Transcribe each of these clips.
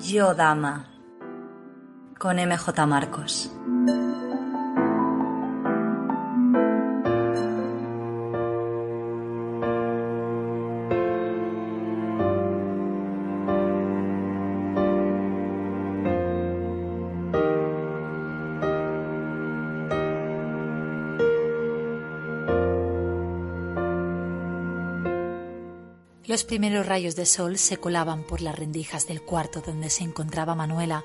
Yo Dama con MJ Marcos. Los primeros rayos de sol se colaban por las rendijas del cuarto donde se encontraba Manuela.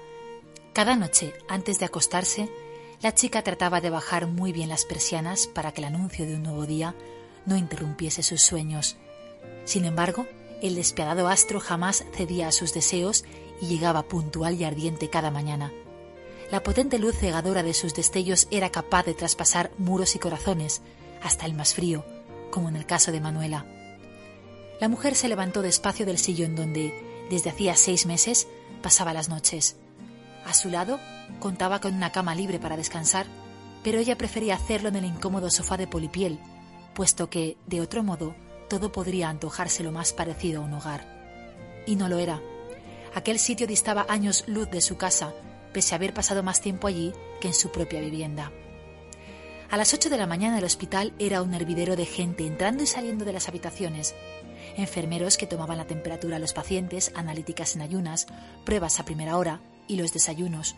Cada noche, antes de acostarse, la chica trataba de bajar muy bien las persianas para que el anuncio de un nuevo día no interrumpiese sus sueños. Sin embargo, el despiadado astro jamás cedía a sus deseos y llegaba puntual y ardiente cada mañana. La potente luz cegadora de sus destellos era capaz de traspasar muros y corazones, hasta el más frío, como en el caso de Manuela. La mujer se levantó despacio del sillón donde, desde hacía seis meses, pasaba las noches. A su lado contaba con una cama libre para descansar, pero ella prefería hacerlo en el incómodo sofá de polipiel, puesto que, de otro modo, todo podría antojarse lo más parecido a un hogar. Y no lo era. Aquel sitio distaba años luz de su casa, pese a haber pasado más tiempo allí que en su propia vivienda. A las ocho de la mañana el hospital era un hervidero de gente entrando y saliendo de las habitaciones, enfermeros que tomaban la temperatura a los pacientes, analíticas en ayunas, pruebas a primera hora y los desayunos.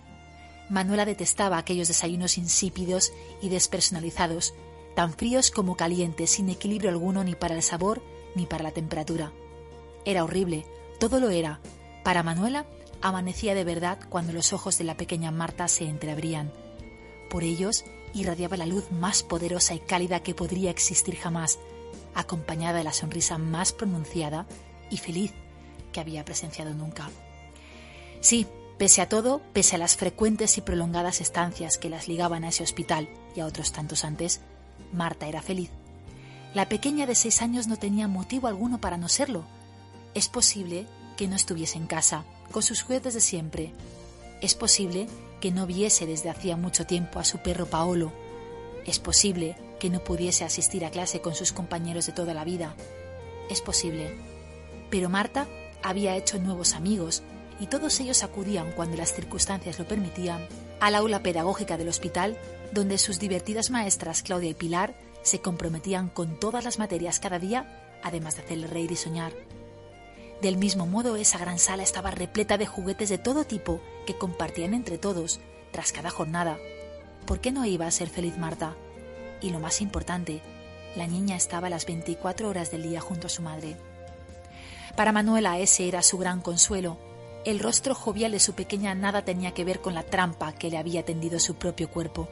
Manuela detestaba aquellos desayunos insípidos y despersonalizados, tan fríos como calientes, sin equilibrio alguno ni para el sabor ni para la temperatura. Era horrible, todo lo era. Para Manuela amanecía de verdad cuando los ojos de la pequeña Marta se entreabrían. Por ellos irradiaba la luz más poderosa y cálida que podría existir jamás, acompañada de la sonrisa más pronunciada y feliz que había presenciado nunca. Sí, pese a todo, pese a las frecuentes y prolongadas estancias que las ligaban a ese hospital y a otros tantos antes, Marta era feliz. La pequeña de seis años no tenía motivo alguno para no serlo. Es posible que no estuviese en casa, con sus juguetes de siempre. Es posible que no viese desde hacía mucho tiempo a su perro Paolo. Es posible que no pudiese asistir a clase con sus compañeros de toda la vida. Es posible. Pero Marta había hecho nuevos amigos y todos ellos acudían, cuando las circunstancias lo permitían, al aula pedagógica del hospital, donde sus divertidas maestras Claudia y Pilar se comprometían con todas las materias cada día, además de hacerle reír y soñar. Del mismo modo, esa gran sala estaba repleta de juguetes de todo tipo que compartían entre todos, tras cada jornada. ¿Por qué no iba a ser feliz Marta? Y lo más importante, la niña estaba las 24 horas del día junto a su madre. Para Manuela ese era su gran consuelo. El rostro jovial de su pequeña nada tenía que ver con la trampa que le había tendido su propio cuerpo.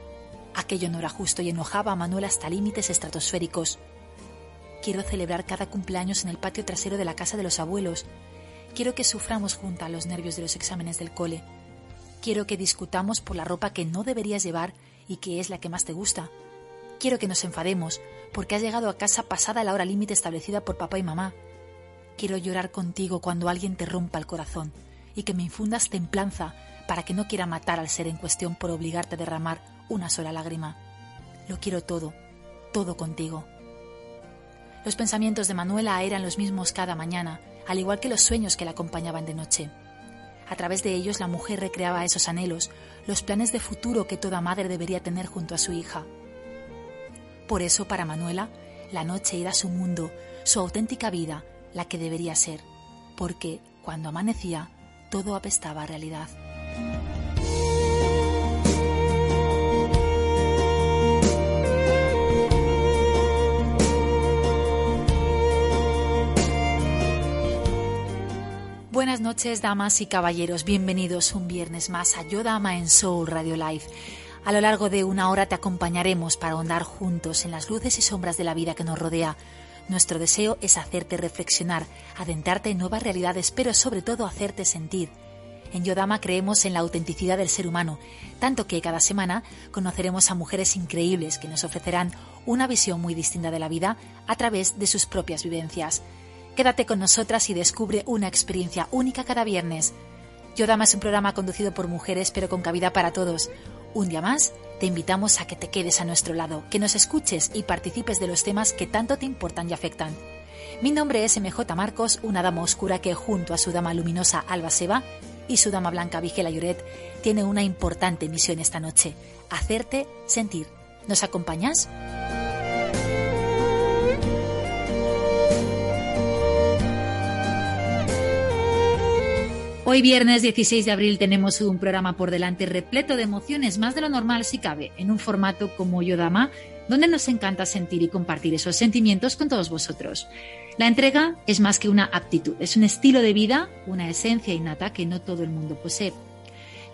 Aquello no era justo y enojaba a Manuela hasta límites estratosféricos. Quiero celebrar cada cumpleaños en el patio trasero de la casa de los abuelos. Quiero que suframos juntas los nervios de los exámenes del cole. Quiero que discutamos por la ropa que no deberías llevar y que es la que más te gusta quiero que nos enfademos porque has llegado a casa pasada la hora límite establecida por papá y mamá. Quiero llorar contigo cuando alguien te rompa el corazón y que me infundas templanza para que no quiera matar al ser en cuestión por obligarte a derramar una sola lágrima. Lo quiero todo, todo contigo. Los pensamientos de Manuela eran los mismos cada mañana, al igual que los sueños que la acompañaban de noche. A través de ellos la mujer recreaba esos anhelos, los planes de futuro que toda madre debería tener junto a su hija. Por eso, para Manuela, la noche era su mundo, su auténtica vida, la que debería ser, porque cuando amanecía, todo apestaba a realidad. Buenas noches, damas y caballeros. Bienvenidos un viernes más a Yo Dama en Soul Radio Live. A lo largo de una hora te acompañaremos para ahondar juntos en las luces y sombras de la vida que nos rodea. Nuestro deseo es hacerte reflexionar, adentrarte en nuevas realidades, pero sobre todo hacerte sentir. En Yodama creemos en la autenticidad del ser humano, tanto que cada semana conoceremos a mujeres increíbles que nos ofrecerán una visión muy distinta de la vida a través de sus propias vivencias. Quédate con nosotras y descubre una experiencia única cada viernes. Yodama es un programa conducido por mujeres pero con cabida para todos Un día más, te invitamos a que te quedes a nuestro lado, que nos escuches y participes de los temas que tanto te importan y afectan. Mi nombre es MJ Marcos, una dama oscura que junto a su dama luminosa Alba Seba y su dama blanca Vigela Lloret tiene una importante misión esta noche, hacerte sentir. ¿Nos acompañas? Hoy viernes 16 de abril tenemos un programa por delante repleto de emociones, más de lo normal si cabe, en un formato como Yodama, donde nos encanta sentir y compartir esos sentimientos con todos vosotros. La entrega es más que una aptitud, es un estilo de vida, una esencia innata que no todo el mundo posee.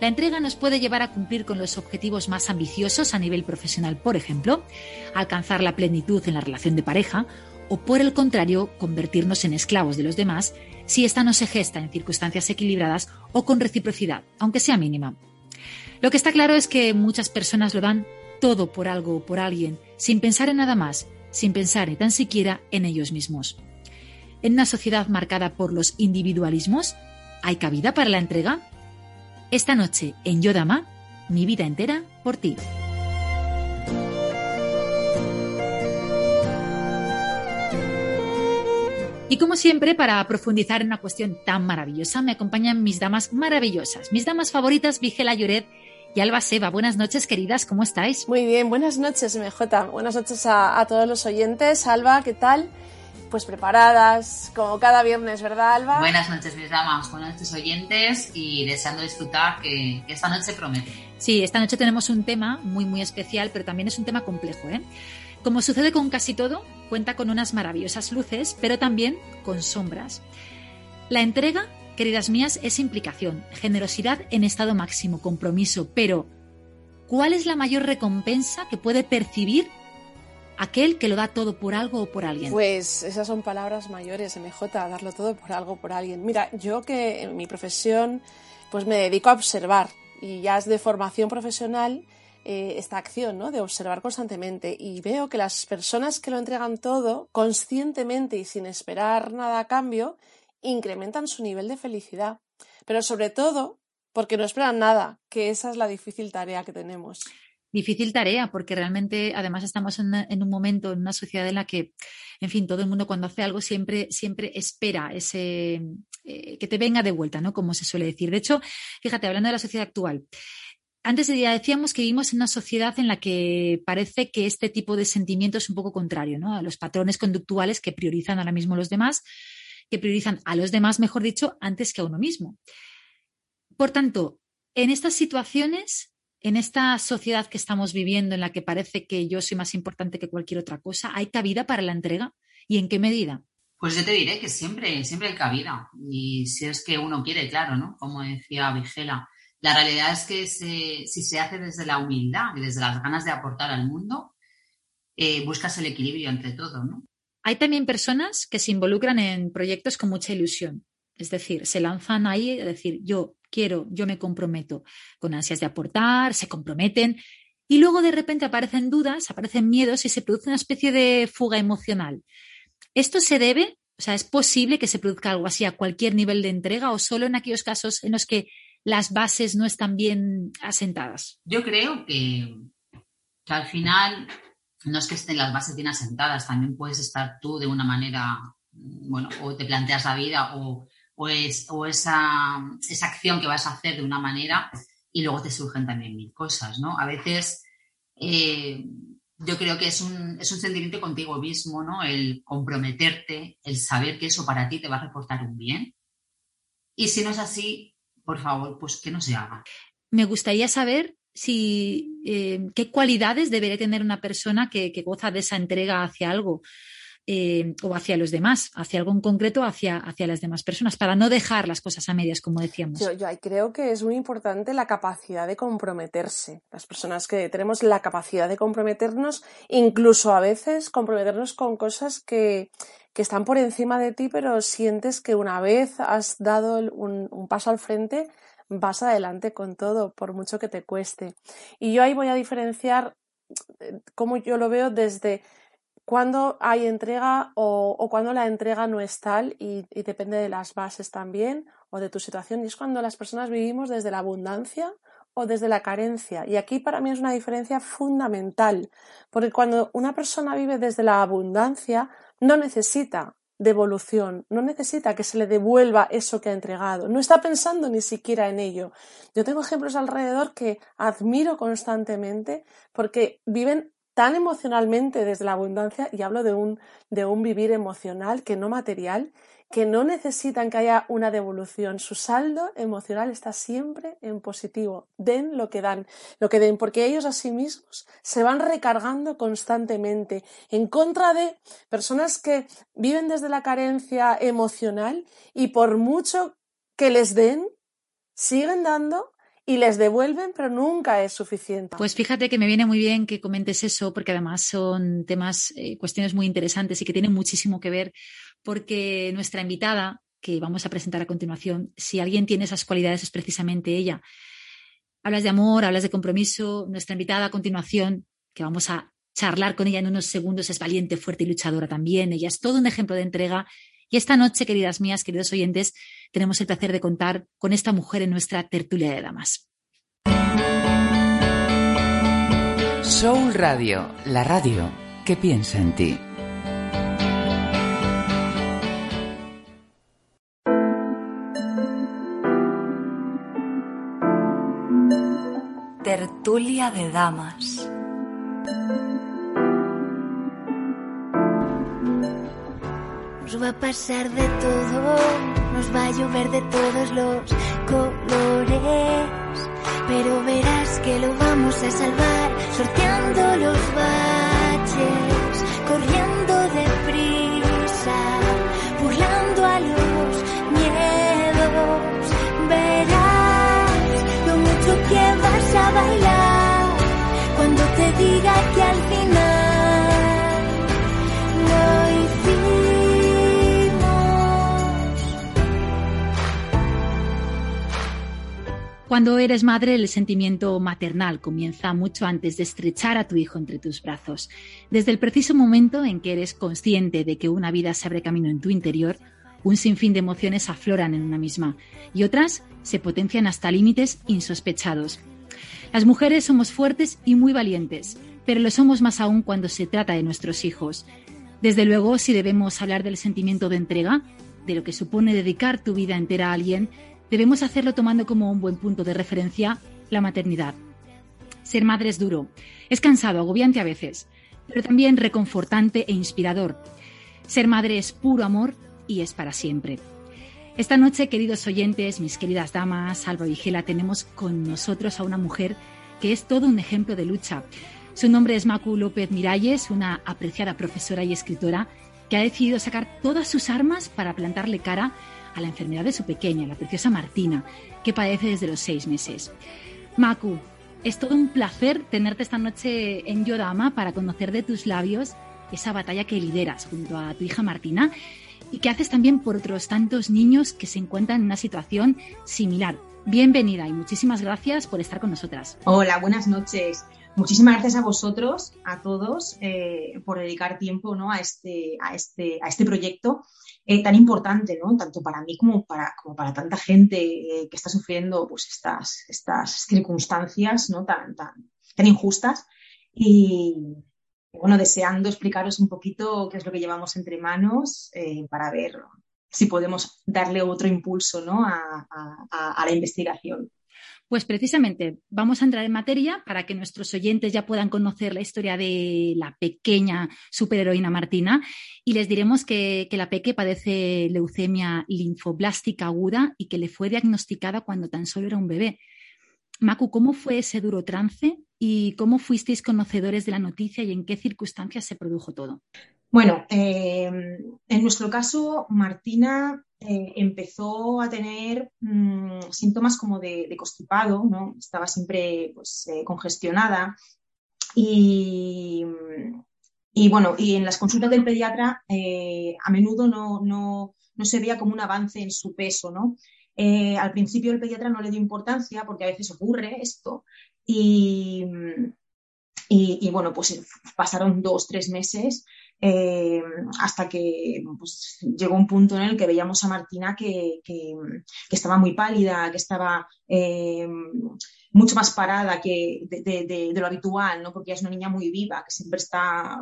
La entrega nos puede llevar a cumplir con los objetivos más ambiciosos a nivel profesional, por ejemplo, alcanzar la plenitud en la relación de pareja, o por el contrario, convertirnos en esclavos de los demás si ésta no se gesta en circunstancias equilibradas o con reciprocidad, aunque sea mínima. Lo que está claro es que muchas personas lo dan todo por algo o por alguien, sin pensar en nada más, sin pensar ni tan siquiera en ellos mismos. En una sociedad marcada por los individualismos, ¿hay cabida para la entrega? Esta noche en Yodama, mi vida entera por ti. Y como siempre, para profundizar en una cuestión tan maravillosa, me acompañan mis damas maravillosas, mis damas favoritas, Vigela Lloret y Alba Seba. Buenas noches, queridas, ¿cómo estáis? Muy bien, buenas noches, MJ. Buenas noches a, todos los oyentes. Alba, ¿qué tal? Pues preparadas, como cada viernes, ¿verdad, Alba? Buenas noches, mis damas, buenas noches, oyentes, y deseando disfrutar que, que esta noche promete. Sí, esta noche tenemos un tema muy, muy especial, pero también es un tema complejo, ¿eh? Como sucede con casi todo, cuenta con unas maravillosas luces, pero también con sombras. La entrega, queridas mías, es implicación, generosidad en estado máximo, compromiso, pero ¿cuál es la mayor recompensa que puede percibir aquel que lo da todo por algo o por alguien? Pues esas son palabras mayores, MJ, darlo todo por algo por alguien. Mira, yo que en mi profesión pues me dedico a observar y ya es de formación profesional eh, esta acción ¿no? de observar constantemente y veo que las personas que lo entregan todo conscientemente y sin esperar nada a cambio incrementan su nivel de felicidad, pero sobre todo porque no esperan nada, que esa es la difícil tarea que tenemos. Difícil tarea, porque realmente además estamos en, un momento, en una sociedad en la que, en fin, todo el mundo cuando hace algo siempre, siempre espera ese eh, que te venga de vuelta, ¿no? Como se suele decir. De hecho, fíjate, hablando de la sociedad actual, antes ya decíamos que vivimos en una sociedad en la que parece que este tipo de sentimiento es un poco contrario ¿no? a los patrones conductuales que priorizan ahora mismo los demás, que priorizan a los demás, mejor dicho, antes que a uno mismo. Por tanto, en estas situaciones, en esta sociedad que estamos viviendo, en la que parece que yo soy más importante que cualquier otra cosa, ¿hay cabida para la entrega? ¿Y en qué medida? Pues yo te diré que siempre, siempre hay cabida. Y si es que uno quiere, claro, ¿no? Como decía Vigela la realidad es que si se hace desde la humildad y desde las ganas de aportar al mundo, eh, buscas el equilibrio entre todo, ¿no? Hay también personas que se involucran en proyectos con mucha ilusión. Es decir, se lanzan ahí a decir, yo quiero, yo me comprometo, con ansias de aportar, se comprometen, y luego de repente aparecen dudas, aparecen miedos y se produce una especie de fuga emocional. ¿Esto se debe, o sea, es posible que se produzca algo así a cualquier nivel de entrega o solo en aquellos casos en los que las bases no están bien asentadas? Yo creo que, al final no es que estén las bases bien asentadas, también puedes estar tú de una manera, bueno, o te planteas la vida o, o, esa, esa acción que vas a hacer de una manera y luego te surgen también mil cosas, ¿no? A veces eh, yo creo que es un, es un sentimiento contigo mismo, ¿no? El comprometerte, el saber que eso para ti te va a reportar un bien. Y si no es así, por favor, pues que no se haga. Me gustaría saber si eh, qué cualidades debería tener una persona que, goza de esa entrega hacia algo. Eh, o hacia los demás, hacia algo en concreto, hacia, hacia las demás personas, para no dejar las cosas a medias, como decíamos. Yo, yo creo que es muy importante la capacidad de comprometerse. Las personas que tenemos la capacidad de comprometernos, incluso a veces comprometernos con cosas que, que están por encima de ti, pero sientes que una vez has dado un, paso al frente, vas adelante con todo, por mucho que te cueste. Y yo ahí voy a diferenciar eh, cómo yo lo veo desde cuando hay entrega o, o cuando la entrega no es tal y, y, depende de las bases también o de tu situación. Y es cuando las personas vivimos desde la abundancia o desde la carencia. Y aquí para mí es una diferencia fundamental, porque cuando una persona vive desde la abundancia, no necesita devolución, no necesita que se le devuelva eso que ha entregado, no está pensando ni siquiera en ello. Yo tengo ejemplos alrededor que admiro constantemente porque viven tan emocionalmente desde la abundancia, y hablo de un, de un vivir emocional que no material, que no necesitan que haya una devolución. Su saldo emocional está siempre en positivo. Den lo que dan, lo que den, porque ellos a sí mismos se van recargando constantemente en contra de personas que viven desde la carencia emocional y por mucho que les den, siguen dando y les devuelven, pero nunca es suficiente. Pues fíjate que me viene muy bien que comentes eso, porque además son temas, eh, cuestiones muy interesantes y que tienen muchísimo que ver, porque nuestra invitada, que vamos a presentar a continuación, si alguien tiene esas cualidades es precisamente ella. Hablas de amor, hablas de compromiso. Nuestra invitada a continuación, que vamos a charlar con ella en unos segundos, es valiente, fuerte y luchadora también. Ella es todo un ejemplo de entrega. Y esta noche, queridas mías, queridos oyentes, tenemos el placer de contar con esta mujer en nuestra tertulia de damas. Soul Radio, la radio que piensa en ti. Tertulia de damas. Nos va a pasar de todo, nos va a llover de todos los colores. Pero verás que lo vamos a salvar, sorteando los baches, corriendo deprisa, burlando a los miedos. Verás lo mucho que vas a bailar cuando te diga que al final Cuando eres madre, el sentimiento maternal comienza mucho antes de estrechar a tu hijo entre tus brazos. Desde el preciso momento en que eres consciente de que una vida se abre camino en tu interior, un sinfín de emociones afloran en una misma y otras se potencian hasta límites insospechados. Las mujeres somos fuertes y muy valientes, pero lo somos más aún cuando se trata de nuestros hijos. Desde luego, si debemos hablar del sentimiento de entrega, de lo que supone dedicar tu vida entera a alguien, debemos hacerlo tomando como un buen punto de referencia la maternidad. Ser madre es duro, es cansado, agobiante a veces, pero también reconfortante e inspirador. Ser madre es puro amor y es para siempre. Esta noche, queridos oyentes, mis queridas damas, Alba y Gela, tenemos con nosotros a una mujer que es todo un ejemplo de lucha. Su nombre es Macu López Miralles, una apreciada profesora y escritora que ha decidido sacar todas sus armas para plantarle cara la enfermedad de su pequeña, la preciosa Martina, que padece desde los seis meses. Macu, es todo un placer tenerte esta noche en Yodama para conocer de tus labios esa batalla que lideras junto a tu hija Martina y que haces también por otros tantos niños que se encuentran en una situación similar. Bienvenida y muchísimas gracias por estar con nosotras. Hola, buenas noches. Muchísimas gracias a vosotros, a todos, eh, por dedicar tiempo ¿no? a, este, a, este, a este proyecto eh, tan importante, ¿no? tanto para mí como para, como para tanta gente eh, que está sufriendo pues, estas, estas circunstancias ¿no? tan, tan, tan injustas. Y bueno, deseando explicaros un poquito qué es lo que llevamos entre manos para ver si podemos darle otro impulso ¿no? a, la investigación. Pues precisamente vamos a entrar en materia para que nuestros oyentes ya puedan conocer la historia de la pequeña superheroína Martina y les diremos que, la Peque padece leucemia linfoblástica aguda y que le fue diagnosticada cuando tan solo era un bebé. Macu, ¿cómo fue ese duro trance y cómo fuisteis conocedores de la noticia y en qué circunstancias se produjo todo? Bueno, eh, en nuestro caso, Martina eh, empezó a tener mm, síntomas como de, constipado, ¿no? Estaba siempre pues, eh, congestionada y, y, bueno, y en las consultas del pediatra a menudo no, no, no, se veía como un avance en su peso, ¿no? al principio el pediatra no le dio importancia porque a veces ocurre esto y, y, bueno, pues pasaron dos, tres meses eh, hasta que pues, llegó un punto en el que veíamos a Martina que, estaba muy pálida, que estaba eh, mucho más parada que de, lo habitual, ¿no? Porque ella es una niña muy viva, que siempre está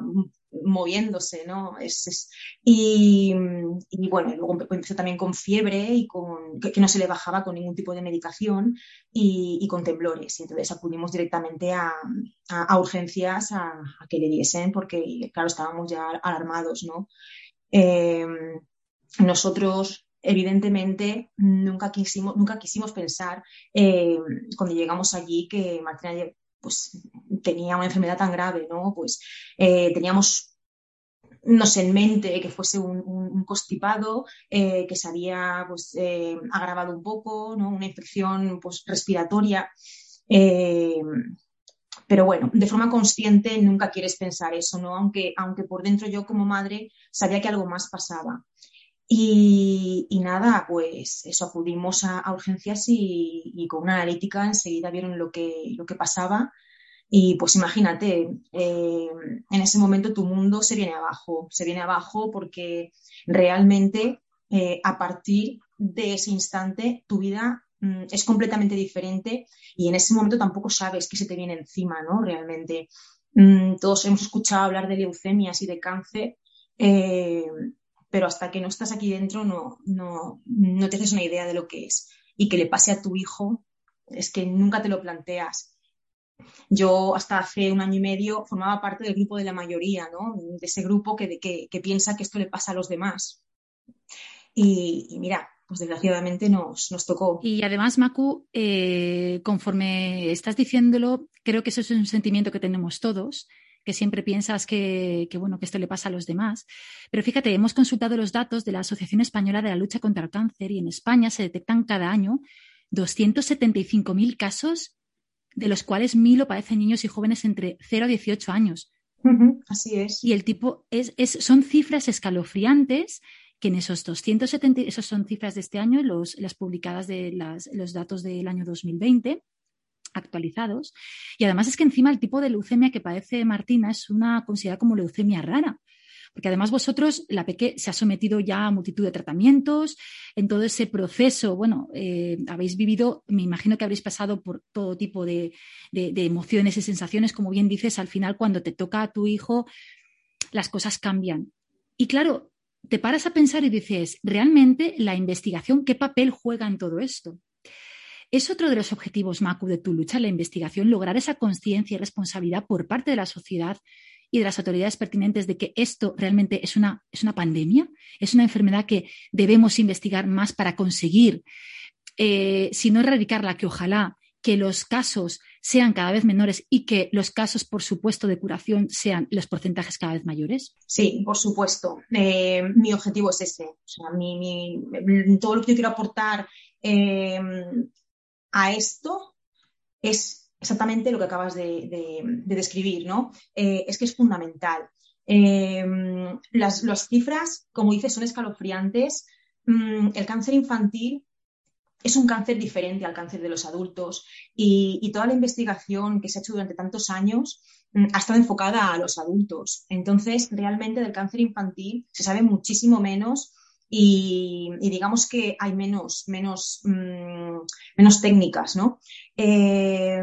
moviéndose, ¿no? Es, y, bueno, luego empezó también con fiebre y con, que, no se le bajaba con ningún tipo de medicación y, con temblores. Y entonces acudimos directamente a, urgencias a, que le diesen porque, claro, estábamos ya alarmados, ¿no? Eh, nosotros evidentemente nunca quisimos, nunca quisimos pensar eh, cuando llegamos allí que Martina pues, tenía una enfermedad tan grave, ¿no? Pues eh, teníamos nos en mente que fuese un, constipado eh, que se había pues, agravado un poco, ¿no? una infección pues, respiratoria. pero bueno, de forma consciente nunca quieres pensar eso, ¿no? Aunque, aunque por dentro yo como madre sabía que algo más pasaba. Y, nada, pues eso, acudimos a, urgencias y, con una analítica enseguida vieron lo que, lo que pasaba. Y pues imagínate, eh, en ese momento tu mundo se viene abajo, se viene abajo porque realmente eh, a partir de ese instante tu vida mm, es completamente diferente y en ese momento tampoco sabes qué se te viene encima, ¿no? Realmente. Mm, todos hemos escuchado hablar de leucemias y de cáncer, eh, pero hasta que no estás aquí dentro no, no, no te haces una idea de lo que es. Y que le pase a tu hijo, es que nunca te lo planteas. Yo hasta hace un año y medio formaba parte del grupo de la mayoría, ¿no? De ese grupo que, que, piensa que esto le pasa a los demás. Y, mira, pues desgraciadamente nos, nos, tocó. Y además, Macu, eh, conforme estás diciéndolo, creo que eso es un sentimiento que tenemos todos que siempre piensas que, bueno, que esto le pasa a los demás. Pero fíjate, hemos consultado los datos de la Asociación Española de la Lucha contra el Cáncer y en España se detectan cada año 275.000 casos, de los cuales 1.000 lo padecen niños y jóvenes entre 0 a 18 años. así es. Y el tipo es, son cifras escalofriantes que en esos 270, esos son cifras de este año, los, las publicadas de los datos del año 2020 actualizados. Y además es que encima el tipo de leucemia que padece Martina es una considerada como leucemia rara. Porque además vosotros, la Peque se ha sometido ya a multitud de tratamientos, en todo ese proceso, bueno, eh, habéis vivido, me imagino que habréis pasado por todo tipo de, de emociones y sensaciones, como bien dices, al final cuando te toca a tu hijo, las cosas cambian. Y claro, te paras a pensar y dices, realmente la investigación, ¿qué papel juega en todo esto? Es otro de los objetivos, Macu, de tu lucha, la investigación, lograr esa conciencia y responsabilidad por parte de la sociedad y de las autoridades pertinentes de que esto realmente es una, es una pandemia, es una enfermedad que debemos investigar más para conseguir, eh, si no erradicarla, que ojalá que los casos sean cada vez menores y que los casos, por supuesto, de curación sean los porcentajes cada vez mayores? Sí, por supuesto. Eh, mi objetivo es ese. O sea, todo lo que yo quiero aportar eh, a esto es exactamente lo que acabas de, describir, ¿no? Eh, es que es fundamental. Em, las, cifras, como dices, son escalofriantes. Mm, el cáncer infantil es un cáncer diferente al cáncer de los adultos y, toda la investigación que se ha hecho durante tantos años mm, ha estado enfocada a los adultos. Entonces, realmente del cáncer infantil se sabe muchísimo menos y, digamos que hay menos, menos, mm, menos técnicas, ¿no? Eh,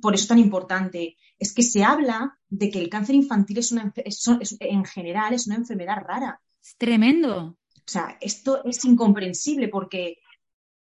por eso es tan importante. Es que se habla de que el cáncer infantil es una, en general es una enfermedad rara. Es tremendo. O sea, esto es incomprensible porque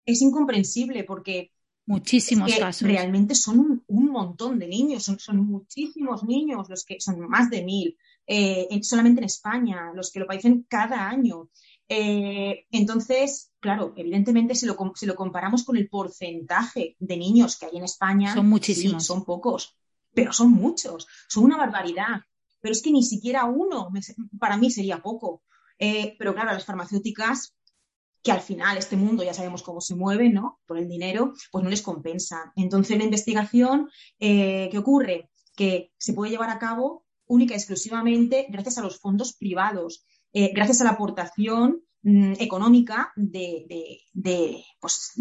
es incomprensible porque muchísimos casos. Realmente son un, montón de niños, son, son, muchísimos niños los que son más de mil, eh, solamente en España, los que lo padecen cada año. Eh, entonces, claro, evidentemente si lo, si lo, comparamos con el porcentaje de niños que hay en España, son muchísimos. son pocos, pero son muchos, son una barbaridad. Pero es que ni siquiera uno para mí sería poco. Eh, pero claro, las farmacéuticas, que al final este mundo ya sabemos cómo se mueve, ¿no? Por el dinero, pues no les compensa. Entonces la investigación, eh, ¿qué ocurre? Que se puede llevar a cabo única y exclusivamente gracias a los fondos privados. Eh, gracias a la aportación mm, económica pues,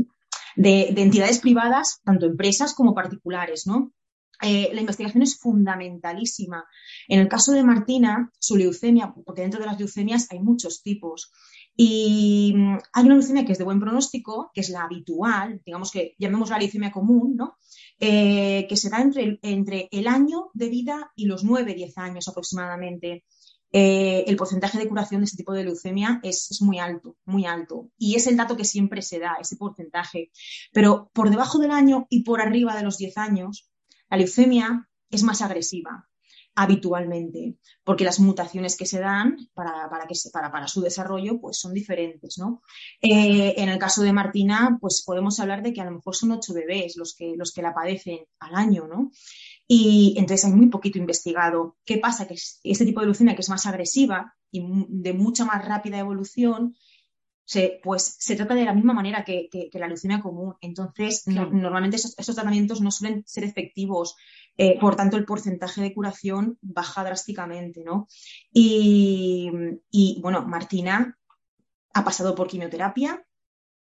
de, de, entidades privadas, tanto empresas como particulares, ¿no? Eh, la investigación es fundamentalísima. En el caso de Martina, su leucemia, porque dentro de las leucemias hay muchos tipos, Y mm, hay una leucemia que es de buen pronóstico, que es la habitual, digamos que llamemos la leucemia común, ¿no? Eh, que se da entre, entre el año de vida y los 9-10 años aproximadamente. Eh, el porcentaje de curación de este tipo de leucemia es, muy alto, muy alto. Y es el dato que siempre se da, ese porcentaje. Pero por debajo del año y por arriba de los 10 años, la leucemia es más agresiva habitualmente, porque las mutaciones que se dan para, para su desarrollo pues son diferentes. ¿no? Eh, en el caso de Martina, pues podemos hablar de que a lo mejor son ocho bebés los que, los que la padecen al año, ¿no? Y entonces hay muy poquito investigado. ¿Qué pasa? Que este tipo de leucemia, que es más agresiva y de mucha más rápida evolución, se, pues se trata de la misma manera que, que, que la leucemia común. Entonces, no, normalmente esos, esos, tratamientos no suelen ser efectivos eh, por tanto, el porcentaje de curación baja drásticamente, ¿no? Y, y, bueno, Martina ha pasado por quimioterapia,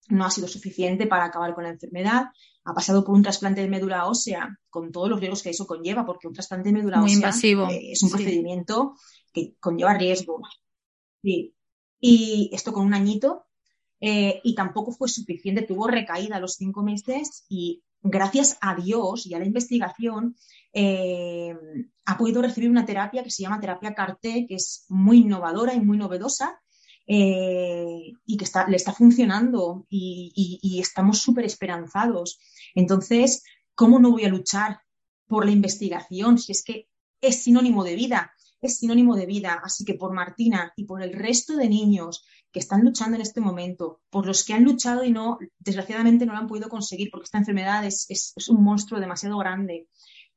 no ha sido suficiente para acabar con la enfermedad, ha pasado por un trasplante de médula ósea con todos los riesgos que eso conlleva, porque un trasplante de médula Muy ósea invasivo. Eh, es un sí. procedimiento que conlleva riesgo. Sí. Y esto con un añito, eh, y tampoco fue suficiente, tuvo recaída a los cinco meses y gracias a Dios y a la investigación, eh, ha podido recibir una terapia que se llama terapia CARTE, que es muy innovadora y muy novedosa eh, y que está, le está funcionando y, estamos súper esperanzados. Entonces, ¿cómo no voy a luchar por la investigación si es que es sinónimo de vida? Es sinónimo de vida. Así que por Martina y por el resto de niños que están luchando en este momento, por los que han luchado y no, desgraciadamente no lo han podido conseguir porque esta enfermedad es un monstruo demasiado grande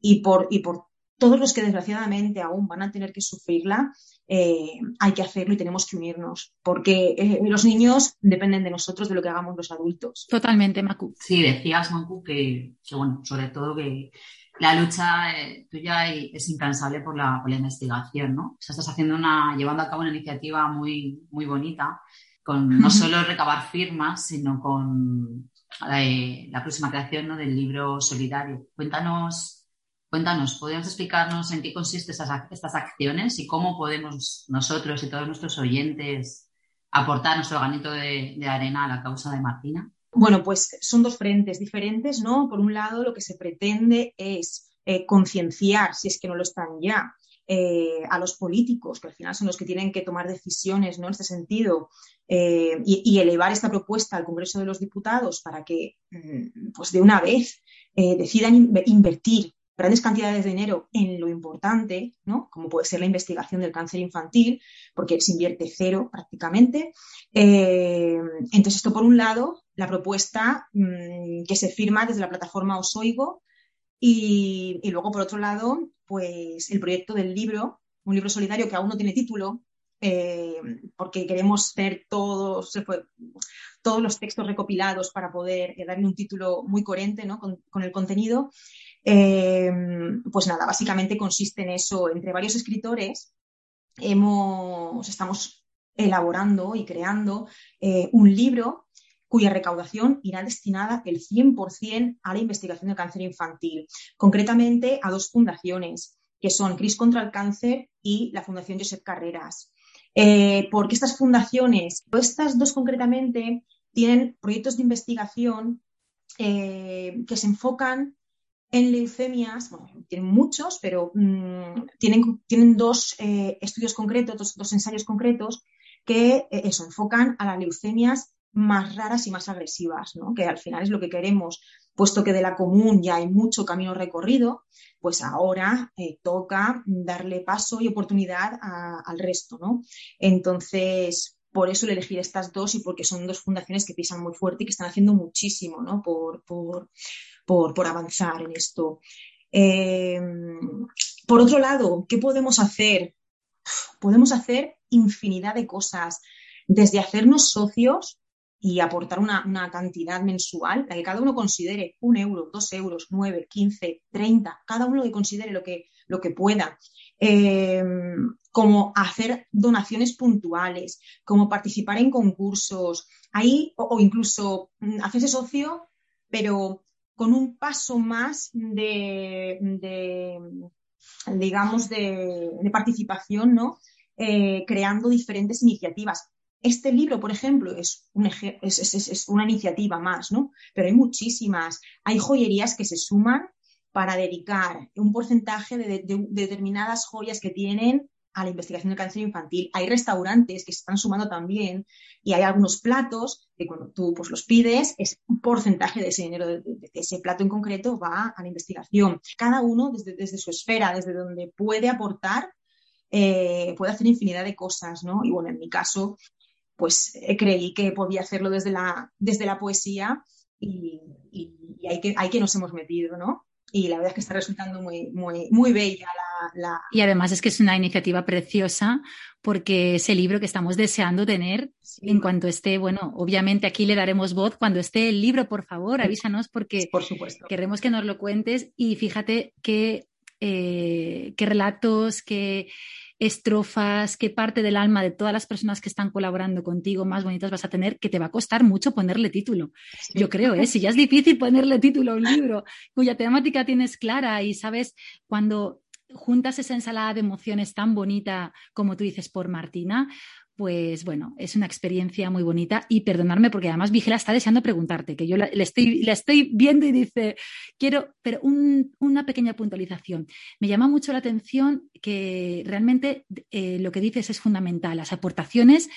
y por, y por todos los que desgraciadamente aún van a tener que sufrirla, eh, hay que hacerlo y tenemos que unirnos, porque eh, los niños dependen de nosotros, de lo que hagamos los adultos. Totalmente, Macu. Sí, decías, Macu, que, que bueno, sobre todo que la lucha eh, tuya es incansable por la, por la investigación, ¿no? O sea, estás haciendo una, llevando a cabo una iniciativa muy, muy bonita, con no solo recabar firmas, sino con la, la próxima creación ¿no? del libro solidario. Cuéntanos Cuéntanos, ¿podrías explicarnos en qué consisten estas, acciones y cómo podemos nosotros y todos nuestros oyentes aportar nuestro granito de, arena a la causa de Martina? Bueno, pues son dos frentes diferentes, ¿no? Por un lado, lo que se pretende es eh, concienciar, si es que no lo están ya, eh, a los políticos, que al final son los que tienen que tomar decisiones ¿no? en este sentido, eh, y, elevar esta propuesta al Congreso de los Diputados para que, pues de una vez, decidan in invertir grandes cantidades de dinero en lo importante, ¿no? como puede ser la investigación del cáncer infantil, porque se invierte cero prácticamente. Eh, entonces, esto por un lado, la propuesta mmm, que se firma desde la plataforma Osoigo y, y, luego por otro lado, pues el proyecto del libro, un libro solidario que aún no tiene título, eh, porque queremos tener todos, todos los textos recopilados para poder eh, darle un título muy coherente ¿no? con el contenido. Eh, pues nada, básicamente consiste en eso. Entre varios escritores hemos, estamos elaborando y creando eh, un libro cuya recaudación irá destinada el 100% a la investigación del cáncer infantil, concretamente a dos fundaciones, que son CRIS contra el cáncer y la Fundación Josep Carreras. Eh, porque estas fundaciones, estas dos concretamente, tienen proyectos de investigación eh, que se enfocan en leucemias, bueno, tienen muchos, pero mmm, tienen, tienen, dos eh, estudios concretos, dos, ensayos concretos que eh, eso, enfocan a las leucemias más raras y más agresivas, ¿no? que al final es lo que queremos, puesto que de la común ya hay mucho camino recorrido, pues ahora eh, toca darle paso y oportunidad al resto. ¿no? Entonces, por eso le elegir estas dos y porque son dos fundaciones que pisan muy fuerte y que están haciendo muchísimo ¿no? por, por, por, por avanzar en esto. Eh, por otro lado, ¿qué podemos hacer? Podemos hacer infinidad de cosas, desde hacernos socios y aportar una, una, cantidad mensual, la que cada uno considere, un euro, dos euros, nueve, quince, treinta, cada uno que considere lo que, lo que pueda. Eh, como hacer donaciones puntuales, como participar en concursos, ahí, o, o incluso mm, hacerse socio, pero con un paso más de, digamos, de, participación, ¿no? Eh, creando diferentes iniciativas. este libro, por ejemplo, es, es, una iniciativa más, ¿no? Pero hay muchísimas. Hay joyerías que se suman para dedicar un porcentaje de, determinadas joyas que tienen a la investigación del cáncer infantil. Hay restaurantes que se están sumando también y hay algunos platos que cuando tú pues, los pides, es un porcentaje de ese dinero, de, ese plato en concreto va a la investigación. Cada uno desde, desde su esfera, desde donde puede aportar, eh, puede hacer infinidad de cosas, ¿no? Y bueno, en mi caso, pues eh, creí que podía hacerlo desde la, desde la poesía y, hay, que, hay que nos hemos metido, ¿no? Y la verdad es que está resultando muy, muy, muy bella la, Y además es que es una iniciativa preciosa porque es el libro que estamos deseando tener en cuanto esté, bueno, obviamente aquí le daremos voz cuando esté el libro, por favor, avísanos porque por supuesto. queremos que nos lo cuentes y fíjate qué, eh, qué relatos, qué estrofas, qué parte del alma de todas las personas que están colaborando contigo más bonitas vas a tener, que te va a costar mucho ponerle título. Yo creo, ¿eh? si ya es difícil ponerle título a un libro cuya temática tienes clara y sabes cuando juntas esa ensalada de emociones tan bonita como tú dices por Martina, pues bueno, es una experiencia muy bonita y perdonarme porque además Vigela está deseando preguntarte, que yo le estoy, estoy viendo y dice, quiero, pero una pequeña puntualización. Me llama mucho la atención que realmente eh, lo que dices es fundamental, las aportaciones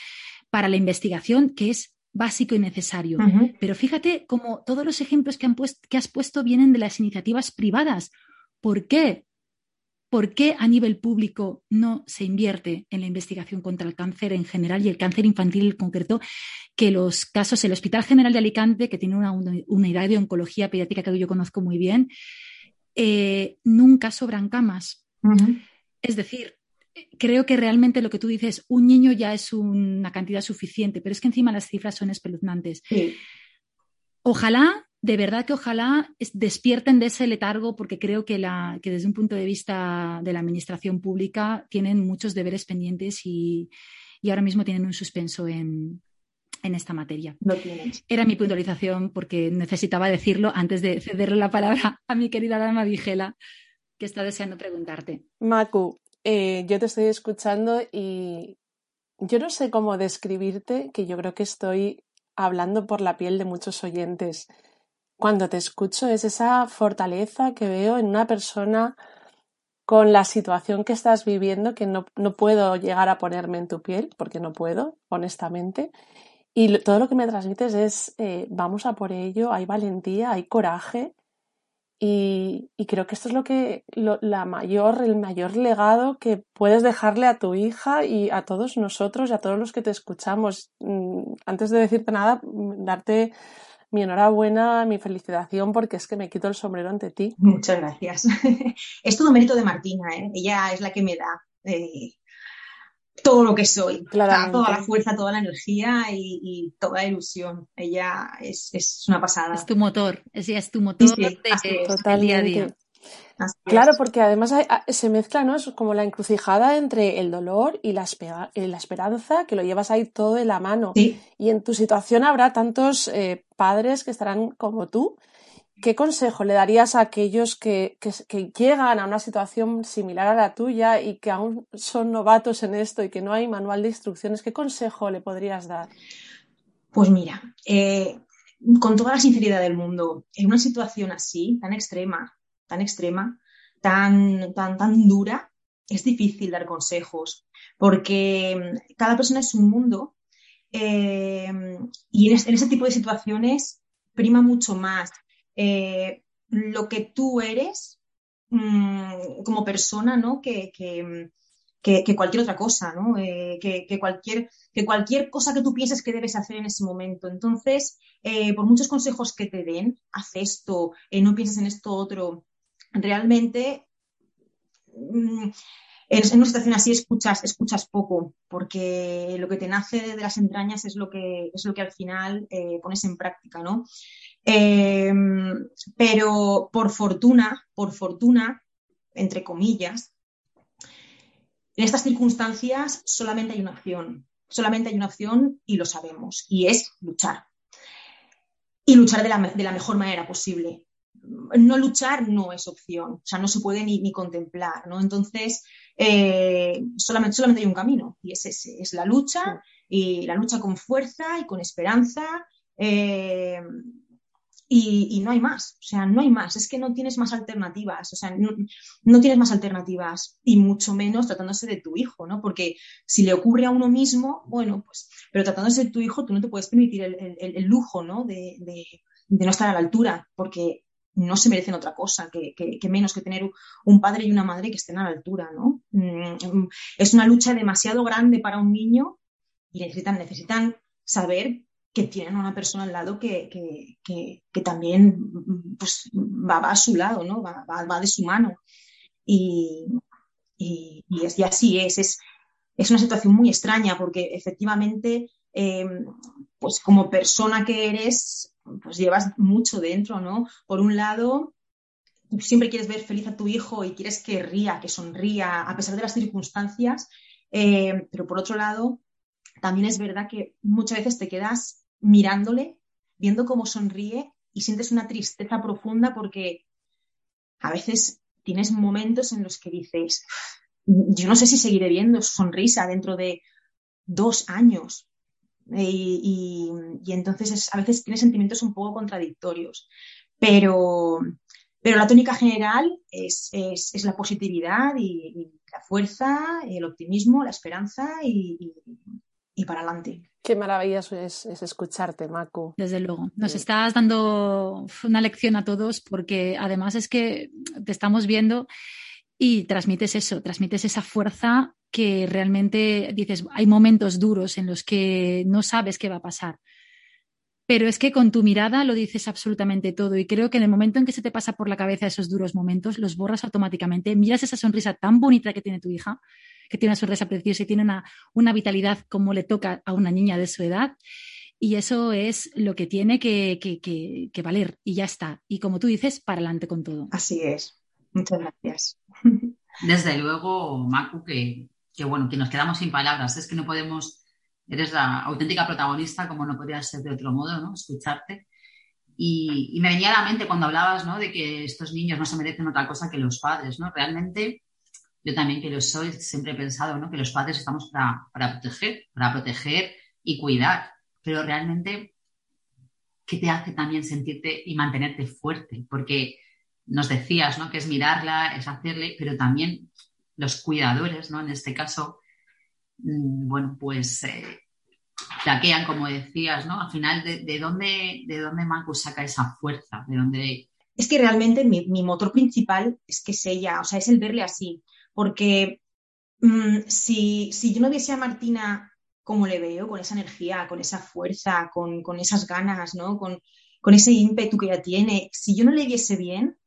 para la investigación, que es básico y necesario. Pero fíjate como todos los ejemplos que, han que has puesto vienen de las iniciativas privadas. ¿Por qué? ¿Por qué a nivel público no se invierte en la investigación contra el cáncer en general y el cáncer infantil en concreto? Que los casos, el Hospital General de Alicante, que tiene una unidad de oncología pediátrica que yo conozco muy bien, eh, nunca sobran camas. Es decir, creo que realmente lo que tú dices, un niño ya es una cantidad suficiente, pero es que encima las cifras son espeluznantes. Ojalá de verdad que ojalá despierten de ese letargo porque creo que, la, que desde un punto de vista de la administración pública tienen muchos deberes pendientes y, ahora mismo tienen un suspenso en, esta materia. Era mi puntualización porque necesitaba decirlo antes de cederle la palabra a mi querida dama Vigela, que está deseando preguntarte. Macu, eh, yo te estoy escuchando y yo no sé cómo describirte, que yo creo que estoy hablando por la piel de muchos oyentes cuando te escucho es esa fortaleza que veo en una persona con la situación que estás viviendo, que no, puedo llegar a ponerme en tu piel, porque no puedo, honestamente. Y todo lo que me transmites es, eh, vamos a por ello, hay valentía, hay coraje. Y, creo que esto es lo que, la mayor, el mayor legado que puedes dejarle a tu hija y a todos nosotros y a todos los que te escuchamos. Mm, antes de decirte nada, darte mi enhorabuena, mi felicitación, porque es que me quito el sombrero ante ti. Muchas gracias. es todo mérito de Martina, ¿eh? ella es la que me da eh, todo lo que soy, toda la fuerza, toda la energía y, toda la ilusión. Ella es, una pasada. Es tu motor, ella es tu motor de, día a día. Claro, porque además se mezcla, ¿no? Es como la encrucijada entre el dolor y la, la esperanza, que lo llevas ahí todo de la mano. Y en tu situación habrá tantos eh, padres que estarán como tú. ¿Qué consejo le darías a aquellos que, que, llegan a una situación similar a la tuya y que aún son novatos en esto y que no hay manual de instrucciones? ¿Qué consejo le podrías dar? Pues mira, eh, con toda la sinceridad del mundo, en una situación así, tan extrema, tan extrema, tan, tan, tan dura, es difícil dar consejos, porque mm, cada persona es un mundo eh, y en, ese tipo de situaciones prima mucho más eh, lo que tú eres mm, como persona, ¿no? Que, que, cualquier otra cosa, ¿no? Eh, que, cualquier, que cualquier cosa que tú pienses que debes hacer en ese momento. Entonces, por muchos consejos que te den, haz esto, no pienses en esto otro, realmente mm, en una situación así escuchas, escuchas poco, porque lo que te nace de las entrañas es lo que, es lo que al final eh, pones en práctica, ¿no? Em, pero por fortuna, por fortuna, entre comillas, en estas circunstancias solamente hay una opción, solamente hay una opción y lo sabemos, y es luchar. Y luchar de la, de la mejor manera posible no luchar no es opción, o sea, no se puede ni, contemplar, ¿no? Entonces, eh, solamente, solamente hay un camino y es ese, es la lucha y la lucha con fuerza y con esperanza. Eh, y, no hay más, o sea, no hay más, es que no tienes más alternativas, o sea, no, tienes más alternativas y mucho menos tratándose de tu hijo, ¿no? Porque si le ocurre a uno mismo, bueno, pues, pero tratándose de tu hijo, tú no te puedes permitir el, lujo, ¿no? De, no estar a la altura, porque no se merecen otra cosa que, menos que tener un padre y una madre que estén a la altura, ¿no? Mm, es una lucha demasiado grande para un niño y necesitan, saber que tienen una persona al lado que, también pues, va, a su lado, ¿no? Va, va, de su mano. Y, y, así es. es. es. una situación muy extraña porque efectivamente, em, pues como persona que eres, pues llevas mucho dentro, ¿no? Por un lado, siempre quieres ver feliz a tu hijo y quieres que ría, que sonría, a pesar de las circunstancias, em, pero por otro lado, también es verdad que muchas veces te quedas mirándole, viendo cómo sonríe y sientes una tristeza profunda porque a veces tienes momentos en los que dices, yo no sé si seguiré viendo su sonrisa dentro de dos años. Y, entonces a veces tienes sentimientos un poco contradictorios. Pero, pero la tónica general es, la positividad y, la fuerza, el optimismo, la esperanza y, y para adelante. Qué maravilloso es, escucharte, Macu. Desde luego. Nos estás dando una lección a todos porque además es que te estamos viendo y transmites eso, transmites esa fuerza que realmente dices, hay momentos duros en los que no sabes qué va a pasar. Pero es que con tu mirada lo dices absolutamente todo y creo que en el momento en que se te pasa por la cabeza esos duros momentos, los borras automáticamente, miras esa sonrisa tan bonita que tiene tu hija que tiene una sonrisa preciosa y tiene una, una vitalidad como le toca a una niña de su edad. Y eso es lo que tiene que, que, valer y ya está. Y como tú dices, para adelante con todo. Así es. Muchas gracias. Desde luego, Macu, que, que bueno, que nos quedamos sin palabras. Es que no podemos, eres la auténtica protagonista, como no podría ser de otro modo, ¿no? Escucharte. Y, y, me venía a la mente cuando hablabas, ¿no? De que estos niños no se merecen otra cosa que los padres, ¿no? Realmente yo también que lo soy, siempre he pensado ¿no? que los padres estamos para, proteger, para proteger y cuidar, pero realmente, ¿qué te hace también sentirte y mantenerte fuerte? Porque nos decías ¿no? que es mirarla, es hacerle, pero también los cuidadores, ¿no? en este caso, mm, bueno, pues eh, como decías, ¿no? Al final, ¿de, dónde, de dónde saca esa fuerza? ¿De dónde... Es que realmente mi, motor principal es que es ella, o sea, es el verle así porque mm, si, yo no viese a Martina como le veo, con esa energía, con esa fuerza, con, esas ganas, ¿no? Con, ese ímpetu que ella tiene, si yo no le viese bien,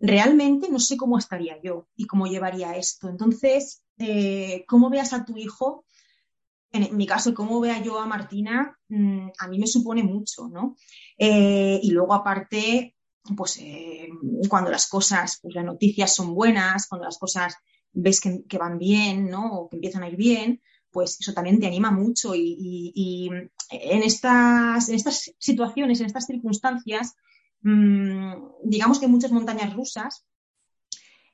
realmente no sé cómo estaría yo y cómo llevaría esto. Entonces, eh, cómo veas a tu hijo, en mi caso, cómo vea yo a Martina, mm, a mí me supone mucho, ¿no? Eh, y luego, aparte, pues eh, cuando las cosas, pues las noticias son buenas, cuando las cosas ves que, van bien, ¿no? O que empiezan a ir bien, pues eso también te anima mucho. Y, en, estas, en estas situaciones, en estas circunstancias, digamos que muchas montañas rusas.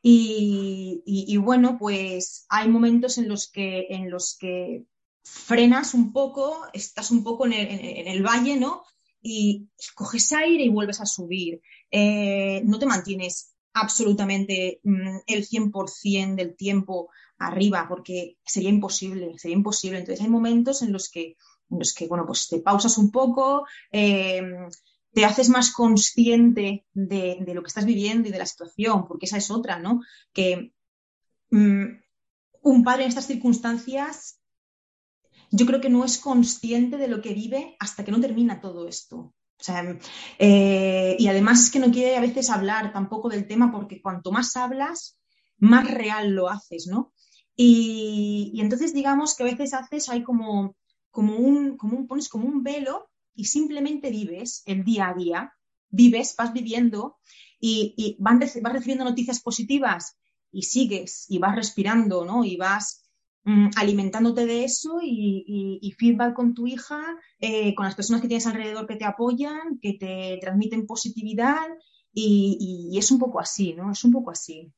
Y, bueno, pues hay momentos en los que, en los que frenas un poco, estás un poco en el, en el valle, ¿no? Y coges aire y vuelves a subir. Eh, no te mantienes absolutamente mm, el 100% del tiempo arriba, porque sería imposible, sería imposible. Entonces hay momentos en los que, en los que bueno, pues te pausas un poco, eh, te haces más consciente de, lo que estás viviendo y de la situación, porque esa es otra, ¿no? Que mm, un padre en estas circunstancias yo creo que no es consciente de lo que vive hasta que no termina todo esto. O sea, eh, y además es que no quiere a veces hablar tampoco del tema porque cuanto más hablas, más real lo haces, ¿no? Y, entonces digamos que a veces haces, hay como, un, como un, pones como un velo y simplemente vives el día a día, vives, vas viviendo y, y vas recibiendo noticias positivas y sigues y vas respirando, ¿no? Y vas Mm, alimentándote de eso y, feedback con tu hija, eh, con las personas que tienes alrededor que te apoyan, que te transmiten positividad y, es un poco así, ¿no? Es un poco así.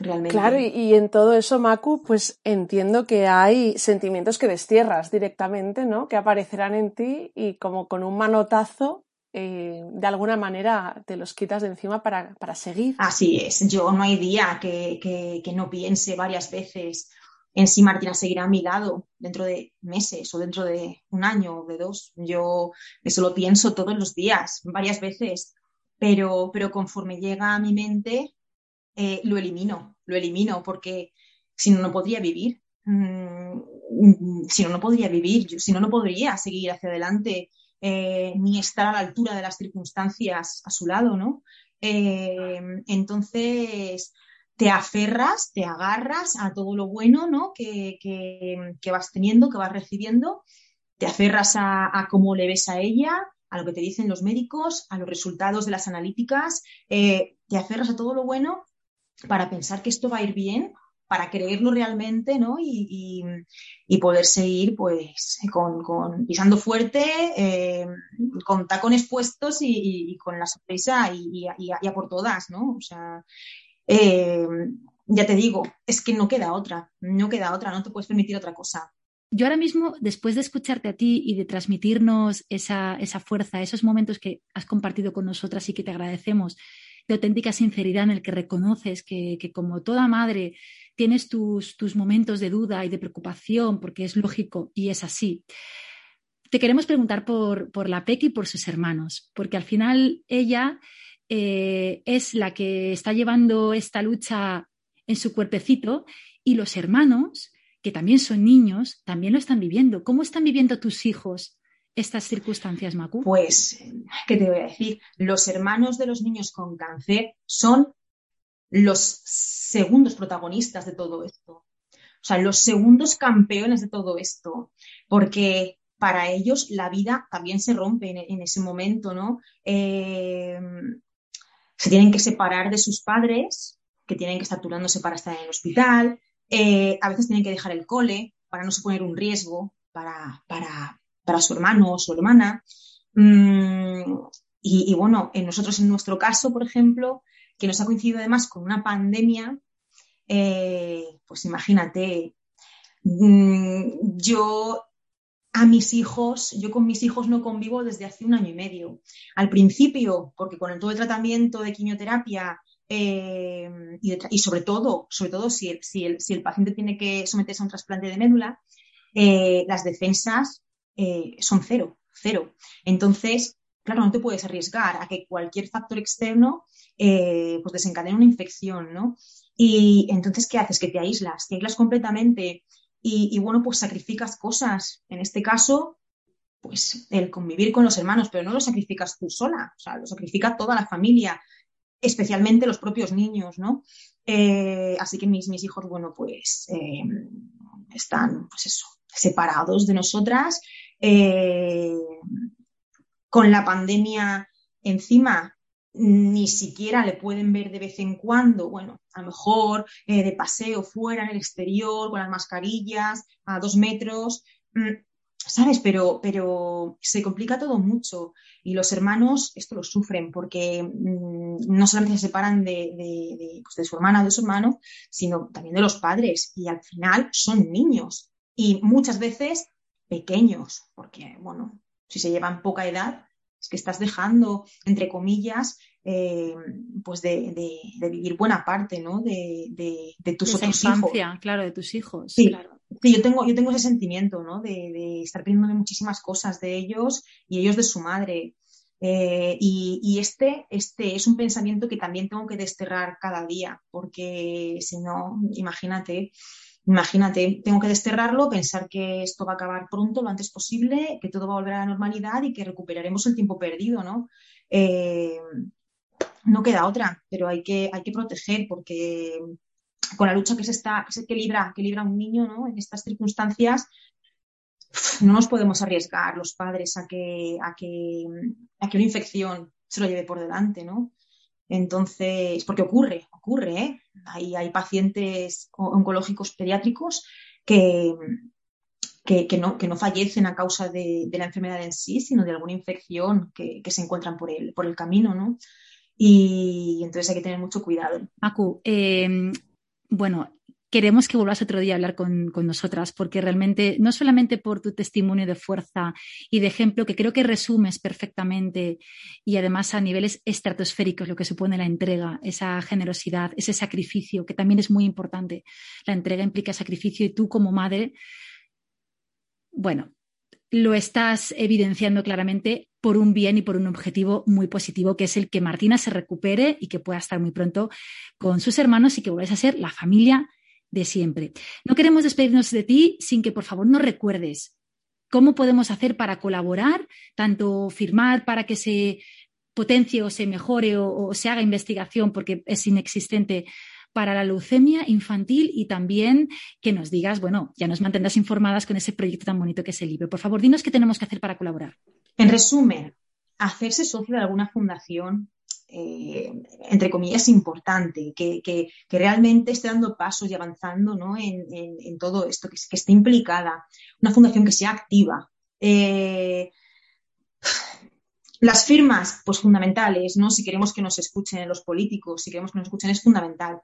Realmente. Claro, y, en todo eso, Macu, pues entiendo que hay sentimientos que destierras directamente, ¿no? Que aparecerán en ti y como con un manotazo eh, de alguna manera te los quitas de encima para, para, seguir. Así es, yo no hay día que, que, que, no piense varias veces en si Martina seguirá a mi lado dentro de meses o dentro de un año o de dos. Yo eso lo pienso todos los días, varias veces, pero, pero conforme llega a mi mente, eh, lo elimino, lo elimino, porque si no, no podría vivir. Mm, si no, no podría vivir, si no, no podría seguir hacia adelante eh, ni estar a la altura de las circunstancias a su lado, ¿no? Eh, entonces, te aferras, te agarras a todo lo bueno ¿no? que, vas teniendo, que vas recibiendo, te aferras a, cómo le ves a ella, a lo que te dicen los médicos, a los resultados de las analíticas, te aferras a todo lo bueno para pensar que esto va a ir bien, para creerlo realmente ¿no? y, poder seguir pues, con, pisando fuerte, eh, con tacones puestos y, con la sorpresa y, a, por todas, ¿no? O sea, eh, ya te digo, es que no queda otra, no queda otra, no te puedes permitir otra cosa. Yo ahora mismo, después de escucharte a ti y de transmitirnos esa, fuerza, esos momentos que has compartido con nosotras y que te agradecemos, de auténtica sinceridad en el que reconoces que, como toda madre tienes tus, tus, momentos de duda y de preocupación, porque es lógico y es así. Te queremos preguntar por, por la Peque y por sus hermanos, porque al final ella eh, es la que está llevando esta lucha en su cuerpecito y los hermanos, que también son niños, también lo están viviendo. ¿Cómo están viviendo tus hijos estas circunstancias, Macu? Pues, ¿qué te voy a decir? Los hermanos de los niños con cáncer son los segundos protagonistas de todo esto. O sea, los segundos campeones de todo esto. Porque para ellos la vida también se rompe en, ese momento, ¿no? Eh, se tienen que separar de sus padres, que tienen que estar turnándose para estar en el hospital, eh, a veces tienen que dejar el cole para no suponer un riesgo para, para, su hermano o su hermana. Mm, y, bueno, en nosotros en nuestro caso, por ejemplo, que nos ha coincidido además con una pandemia, eh, pues imagínate, mm, yo a mis hijos, yo con mis hijos no convivo desde hace un año y medio. Al principio, porque con todo el tratamiento de quimioterapia eh, y, sobre todo, sobre todo si el, si, el, paciente tiene que someterse a un trasplante de médula, eh, las defensas eh, son cero, cero. Entonces, claro, no te puedes arriesgar a que cualquier factor externo pues desencadene una infección, ¿no? Y entonces, ¿qué haces? Que te aíslas, te aíslas completamente y, bueno, pues sacrificas cosas. En este caso, pues el convivir con los hermanos, pero no lo sacrificas tú sola, o sea, lo sacrifica toda la familia, especialmente los propios niños, ¿no? Eh, así que mis, mis hijos, bueno, pues eh, están, pues eso, separados de nosotras. Eh, con la pandemia encima, ni siquiera le pueden ver de vez en cuando, bueno, a lo mejor eh, de paseo fuera en el exterior, con las mascarillas, a dos metros, mm, ¿sabes? Pero, pero se complica todo mucho y los hermanos esto lo sufren porque mm, no solamente se separan de, pues de, su hermana o de su hermano, sino también de los padres y al final son niños y muchas veces pequeños, porque, bueno, si se llevan poca edad, es que estás dejando, entre comillas, eh, pues de, vivir buena parte ¿no? de, de tus otros hijos. claro, de tus hijos. Sí, claro. yo, tengo, yo tengo ese sentimiento ¿no? de, estar pidiéndome muchísimas cosas de ellos y ellos de su madre. Eh, y, este, este es un pensamiento que también tengo que desterrar cada día, porque si no, imagínate, Imagínate, tengo que desterrarlo, pensar que esto va a acabar pronto, lo antes posible, que todo va a volver a la normalidad y que recuperaremos el tiempo perdido, ¿no? Eh, no queda otra, pero hay que, hay que proteger porque con la lucha que se está, que, libra, que libra un niño, ¿no? En estas circunstancias, no nos podemos arriesgar los padres a que, a que, a que una infección se lo lleve por delante, ¿no? Entonces, porque ocurre, ocurre, ¿eh? Hay, hay pacientes oncológicos pediátricos que, que, no, que no fallecen a causa de, la enfermedad en sí, sino de alguna infección que, se encuentran por el, por el camino, ¿no? Y entonces hay que tener mucho cuidado. Macu, em, bueno, queremos que vuelvas otro día a hablar con, nosotras, porque realmente, no solamente por tu testimonio de fuerza y de ejemplo, que creo que resumes perfectamente y además a niveles estratosféricos lo que supone la entrega, esa generosidad, ese sacrificio, que también es muy importante. La entrega implica sacrificio y tú como madre, bueno, lo estás evidenciando claramente por un bien y por un objetivo muy positivo, que es el que Martina se recupere y que pueda estar muy pronto con sus hermanos y que vuelvas a ser la familia de siempre. No queremos despedirnos de ti sin que por favor nos recuerdes cómo podemos hacer para colaborar, tanto firmar para que se potencie o se mejore o, se haga investigación porque es inexistente para la leucemia infantil y también que nos digas, bueno, ya nos mantendrás informadas con ese proyecto tan bonito que es el libro. Por favor, dinos qué tenemos que hacer para colaborar. En resumen, hacerse socio de alguna fundación eh, entre comillas, importante, que, realmente esté dando pasos y avanzando en, todo esto, que, esté implicada, una fundación que sea activa. Eh, las firmas, pues fundamentales, ¿no? Si queremos que nos escuchen los políticos, si queremos que nos escuchen, es fundamental.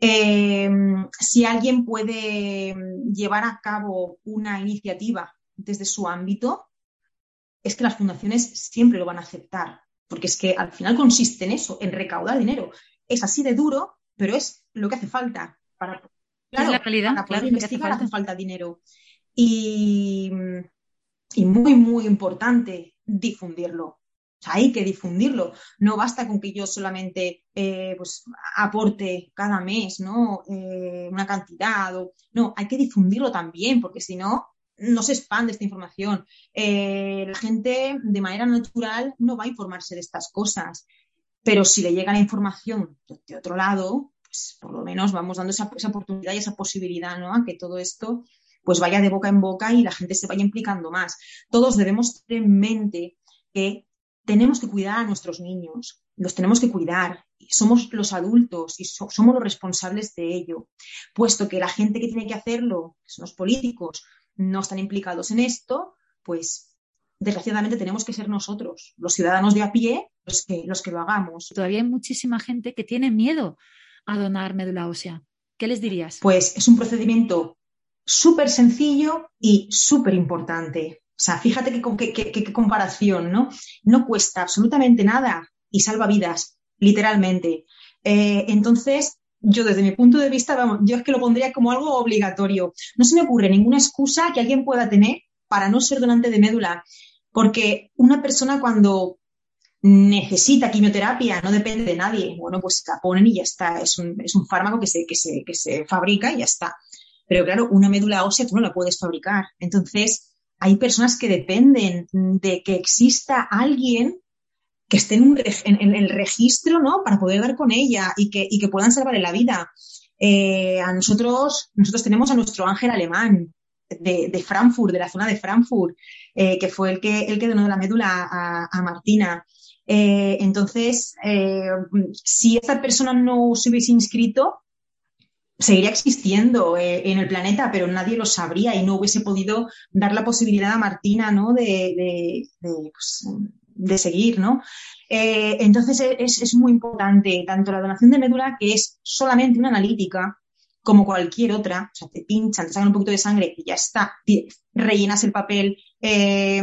Eh, si alguien puede llevar a cabo una iniciativa desde su ámbito, es que las fundaciones siempre lo van a aceptar porque es que al final consiste en eso, en recaudar dinero. Es así de duro, pero es lo que hace falta para, la calidad, para poder investigar hace falta dinero. Y, muy, muy importante, difundirlo. O sea, hay que difundirlo. No basta con que yo solamente eh, pues, aporte cada mes ¿no? Eh, una cantidad. O... No, hay que difundirlo también, porque si no, no se expande esta información. Eh, la gente de manera natural no va a informarse de estas cosas, pero si le llega la información de otro lado, pues por lo menos vamos dando esa, oportunidad y esa posibilidad ¿no? a que todo esto pues vaya de boca en boca y la gente se vaya implicando más. Todos debemos tener en mente que tenemos que cuidar a nuestros niños, los tenemos que cuidar, somos los adultos y somos los responsables de ello, puesto que la gente que tiene que hacerlo, son los políticos, no están implicados en esto, pues desgraciadamente tenemos que ser nosotros, los ciudadanos de a pie, los que, los que lo hagamos. Todavía hay muchísima gente que tiene miedo a donar médula ósea. ¿Qué les dirías? Pues es un procedimiento súper sencillo y súper importante. O sea, fíjate qué, comparación, ¿no? No cuesta absolutamente nada y salva vidas, literalmente. Eh, entonces, yo desde mi punto de vista, vamos, yo es que lo pondría como algo obligatorio. No se me ocurre ninguna excusa que alguien pueda tener para no ser donante de médula, porque una persona cuando necesita quimioterapia no depende de nadie. Bueno, pues la ponen y ya está. Es un, es un fármaco que se, que, se, que se fabrica y ya está. Pero claro, una médula ósea tú no la puedes fabricar. Entonces, hay personas que dependen de que exista alguien que esté en, el registro, ¿no? Para poder dar con ella y que, puedan salvarle la vida. Eh, a nosotros, nosotros tenemos a nuestro ángel alemán de, Frankfurt, de la zona de Frankfurt, eh, que fue el que, el que donó la médula a, Martina. Eh, entonces, si esta persona no se hubiese inscrito, seguiría existiendo en el planeta, pero nadie lo sabría y no hubiese podido dar la posibilidad a Martina, ¿no? De, pues, de seguir, ¿no? Eh, entonces es, muy importante tanto la donación de médula, que es solamente una analítica, como cualquier otra, o sea, te pinchan, te sacan un poquito de sangre y ya está, rellenas el papel, eh,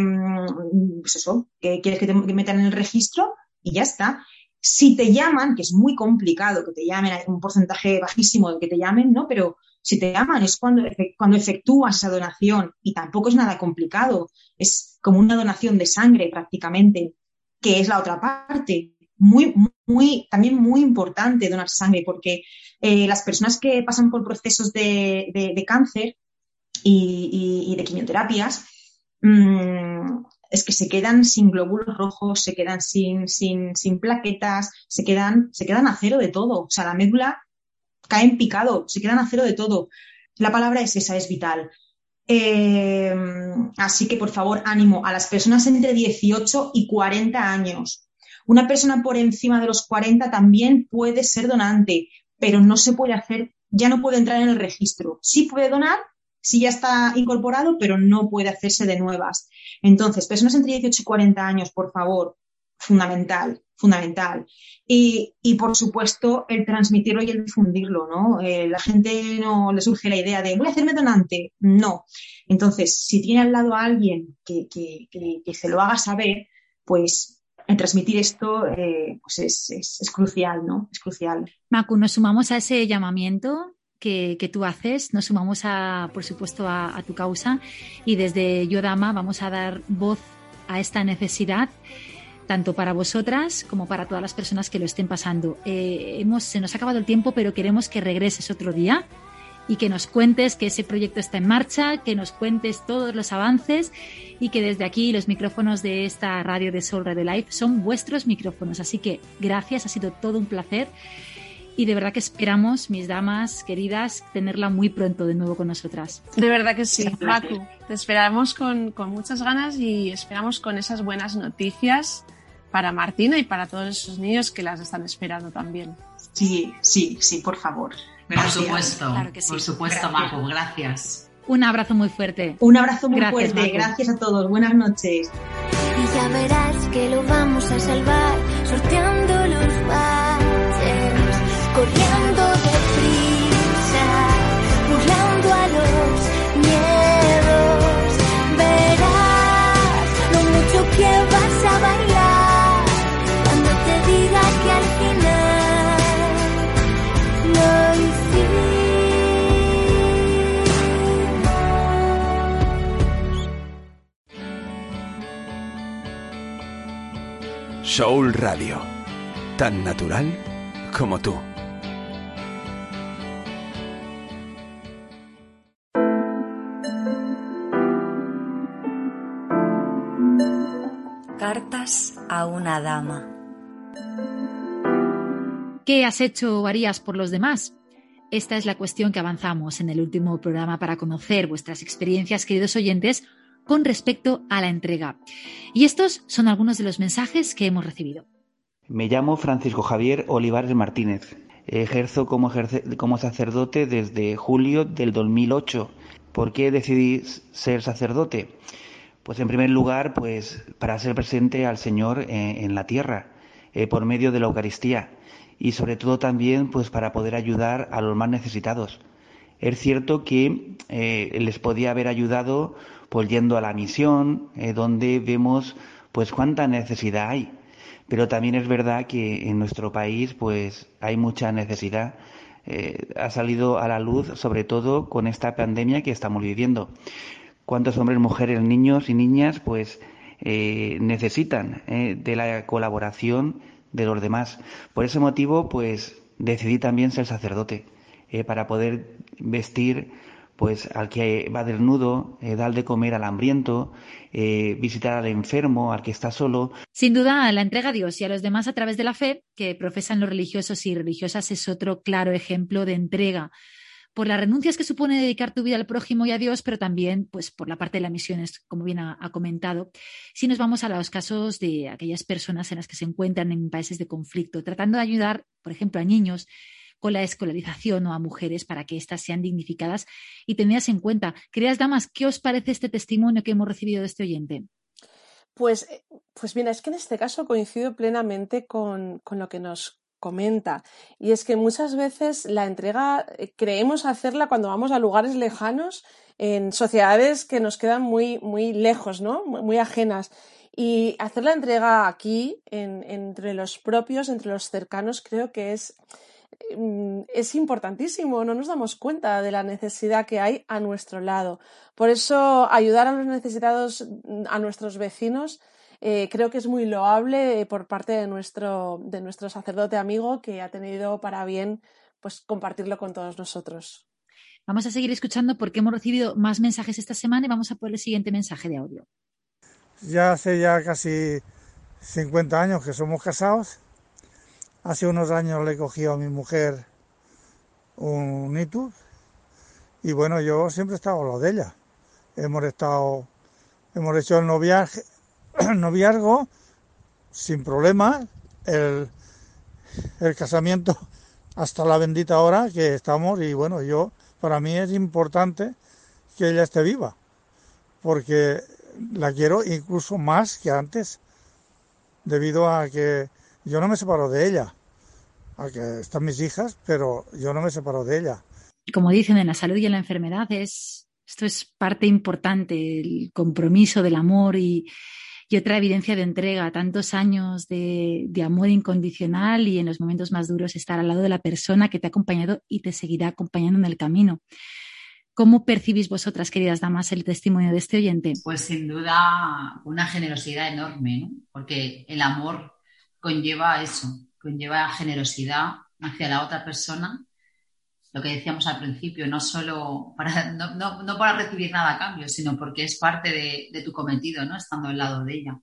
pues eso, que quieres que te metan en el registro y ya está. Si te llaman, que es muy complicado que te llamen, hay un porcentaje bajísimo de que te llamen, ¿no? Pero si te llaman es cuando, cuando efectúas esa donación y tampoco es nada complicado, es como una donación de sangre prácticamente, que es la otra parte. Muy, muy, también muy importante donar sangre porque eh, las personas que pasan por procesos de, cáncer y, de quimioterapias, mm, es que se quedan sin glóbulos rojos, se quedan sin, sin, sin, plaquetas, se quedan, se quedan a cero de todo. O sea, la médula cae en picado, se quedan a cero de todo. La palabra es esa, es vital. Eh, así que, por favor, ánimo a las personas entre 18 y 40 años. Una persona por encima de los 40 también puede ser donante, pero no se puede hacer, ya no puede entrar en el registro. Sí puede donar, sí ya está incorporado, pero no puede hacerse de nuevas. Entonces, personas entre 18 y 40 años, por favor, fundamental, fundamental. Y, por supuesto, el transmitirlo y el difundirlo, ¿no? Eh, la gente no le surge la idea de voy a hacerme donante. No. Entonces, si tiene al lado a alguien que, se lo haga saber, pues el transmitir esto eh, pues es, crucial, ¿no? Es crucial. Macu, nos sumamos a ese llamamiento que, tú haces, nos sumamos, a, por supuesto, a, tu causa y desde Yodama vamos a dar voz a esta necesidad tanto para vosotras como para todas las personas que lo estén pasando. Eh, hemos, se nos ha acabado el tiempo, pero queremos que regreses otro día y que nos cuentes que ese proyecto está en marcha, que nos cuentes todos los avances y que desde aquí los micrófonos de esta radio de Soul Radio Life son vuestros micrófonos. Así que gracias, ha sido todo un placer y de verdad que esperamos, mis damas queridas, tenerla muy pronto de nuevo con nosotras. De verdad que sí, Macu. Te esperamos con, con muchas ganas y esperamos con esas buenas noticias para Martina y para todos esos niños que las están esperando también. Sí, sí, sí, por favor. Por supuesto, por supuesto, Macu, gracias. Un abrazo muy fuerte. Un abrazo muy fuerte. Gracias a todos. Buenas noches. Y ya verás que lo vamos a salvar sorteando los corriendo Soul Radio, tan natural como tú. a una dama. ¿Qué has hecho o harías por los demás? Esta es la cuestión que avanzamos en el último programa para conocer vuestras experiencias, queridos oyentes, con respecto a la entrega. Y estos son algunos de los mensajes que hemos recibido. Me llamo Francisco Javier Olivares Martínez. Ejerzo como, sacerdote desde julio del 2008. ¿Por qué decidí ser sacerdote? Pues en primer lugar, pues para ser presente al Señor eh, en, la tierra, eh, por medio de la Eucaristía, y sobre todo también pues para poder ayudar a los más necesitados. Es cierto que eh, les podía haber ayudado pues yendo a la misión, donde vemos pues cuánta necesidad hay. Pero también es verdad que en nuestro país pues hay mucha necesidad. ha salido a la luz sobre todo con esta pandemia que estamos viviendo cuántos hombres, mujeres, niños y niñas pues eh, necesitan eh, de la colaboración de los demás. Por ese motivo pues decidí también ser sacerdote eh, para poder vestir pues al que va desnudo, dar de comer al hambriento, visitar al enfermo, al que está solo. Sin duda, la entrega a Dios y a los demás a través de la fe que profesan los religiosos y religiosas es otro claro ejemplo de entrega por las renuncias que supone dedicar tu vida al prójimo y a Dios, pero también pues, por la parte de las misiones, como bien ha, comentado. Si nos vamos a los casos de aquellas personas en las que se encuentran en países de conflicto, tratando de ayudar, por ejemplo, a niños con la escolarización o a mujeres para que éstas sean dignificadas y tenidas en cuenta. Queridas damas, ¿qué os parece este testimonio que hemos recibido de este oyente? Pues, eh, pues mira, es que en este caso coincido plenamente con, con lo que nos comenta. Y es que muchas veces la entrega eh, creemos hacerla cuando vamos a lugares lejanos, en sociedades que nos quedan muy, muy lejos, ¿no? Muy, ajenas. Y hacer la entrega aquí, entre los propios, entre los cercanos, creo que es, es importantísimo. No nos damos cuenta de la necesidad que hay a nuestro lado. Por eso, ayudar a los necesitados, a nuestros vecinos, eh, creo que es muy loable por parte de nuestro, de nuestro sacerdote amigo que ha tenido para bien pues, compartirlo con todos nosotros. Vamos a seguir escuchando porque hemos recibido más mensajes esta semana y vamos a por el siguiente mensaje de audio. Ya hace ya casi 50 años que somos casados. Hace unos años le cogí a mi mujer un nitu y bueno, yo siempre he estado a lo de ella. Hemos estado, hemos hecho el noviaje, noviazgo sin problema, el, el casamiento hasta la bendita hora que estamos y bueno, yo, para mí es importante que ella esté viva, porque la quiero incluso más que antes. debido a que yo no me separo de ella. A que están mis hijas, pero yo no me separo de ella. Como dicen, en la salud y en la enfermedad es, esto es parte importante, el compromiso del amor y, y otra evidencia de entrega, tantos años de, de, amor incondicional y en los momentos más duros estar al lado de la persona que te ha acompañado y te seguirá acompañando en el camino. ¿Cómo percibís vosotras, queridas damas, el testimonio de este oyente? Pues sin duda una generosidad enorme, ¿no? porque el amor conlleva eso, conlleva generosidad hacia la otra persona lo que decíamos al principio, no solo para, no, no, no para recibir nada a cambio, sino porque es parte de, de, tu cometido, ¿no? Estando al lado de ella.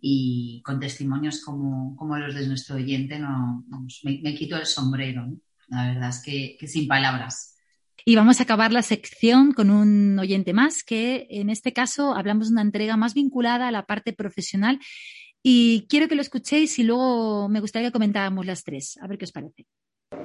Y con testimonios como, como los de nuestro oyente, no, vamos, me, me, quito el sombrero, ¿no? La verdad es que, que sin palabras. Y vamos a acabar la sección con un oyente más, que en este caso hablamos de una entrega más vinculada a la parte profesional. Y quiero que lo escuchéis y luego me gustaría que comentáramos las tres. A ver qué os parece.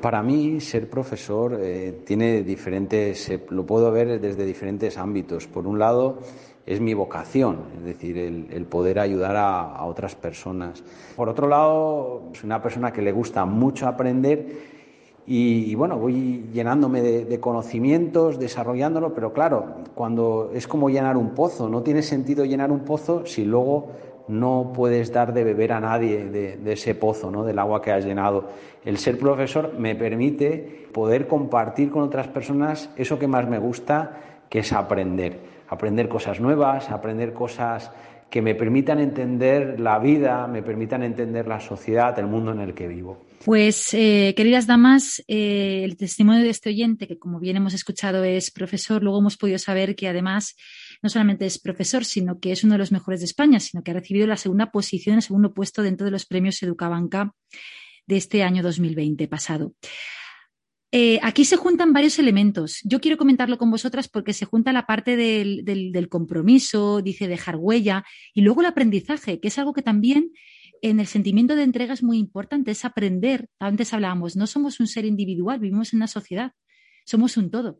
Para mí, ser profesor eh, tiene diferentes, eh, lo puedo ver desde diferentes ámbitos. Por un lado, es mi vocación, es decir, el, el poder ayudar a, a, otras personas. Por otro lado, soy una persona que le gusta mucho aprender y, y bueno, voy llenándome de, de, conocimientos, desarrollándolo, pero claro, cuando es como llenar un pozo, no tiene sentido llenar un pozo si luego no puedes dar de beber a nadie de, ese pozo, ¿no? del agua que has llenado. El ser profesor me permite poder compartir con otras personas eso que más me gusta, que es aprender. Aprender cosas nuevas, aprender cosas que me permitan entender la vida, me permitan entender la sociedad, el mundo en el que vivo. Pues, eh, queridas damas, eh, el testimonio de este oyente, que como bien hemos escuchado es profesor, luego hemos podido saber que además no solamente es profesor, sino que es uno de los mejores de España, sino que ha recibido la segunda posición, el segundo puesto dentro de los premios Educabanca de este año 2020 pasado. Eh, aquí se juntan varios elementos. Yo quiero comentarlo con vosotras porque se junta la parte del, del, del, compromiso, dice dejar huella, y luego el aprendizaje, que es algo que también en el sentimiento de entrega es muy importante, es aprender. Antes hablábamos, no somos un ser individual, vivimos en una sociedad, somos un todo.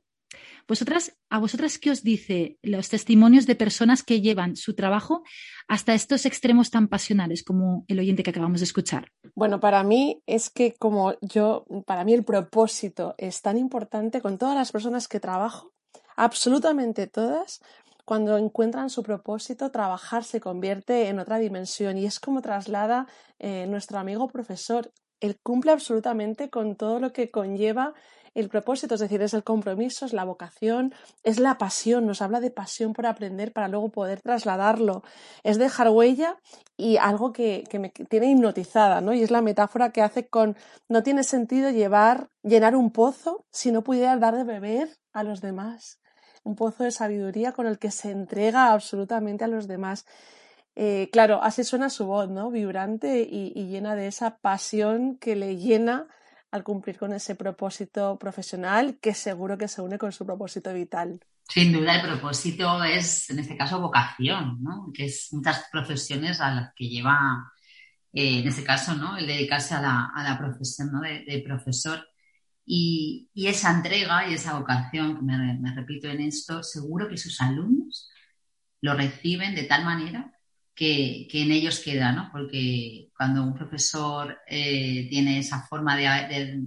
Vosotras, ¿A vosotras qué os dice los testimonios de personas que llevan su trabajo hasta estos extremos tan pasionales como el oyente que acabamos de escuchar? Bueno, para mí es que como yo, para mí el propósito es tan importante con todas las personas que trabajo, absolutamente todas, cuando encuentran su propósito, trabajar se convierte en otra dimensión y es como traslada eh, nuestro amigo profesor. Él cumple absolutamente con todo lo que conlleva el propósito, es decir, es el compromiso, es la vocación, es la pasión, nos habla de pasión por aprender para luego poder trasladarlo, es dejar huella y algo que, que me tiene hipnotizada, ¿no? Y es la metáfora que hace con no tiene sentido llevar, llenar un pozo si no pudiera dar de beber a los demás. Un pozo de sabiduría con el que se entrega absolutamente a los demás. Eh, claro, así suena su voz, ¿no? Vibrante y, y llena de esa pasión que le llena al cumplir con ese propósito profesional que seguro que se une con su propósito vital. Sin duda, el propósito es, en este caso, vocación, ¿no? que es muchas profesiones a las que lleva, eh, en este caso, ¿no? el dedicarse a la, a la profesión ¿no? de, profesor. Y, y, esa entrega y esa vocación, que me repito en esto, seguro que sus alumnos lo reciben de tal manera que, en ellos queda, ¿no? Porque cuando un profesor eh, tiene esa forma de,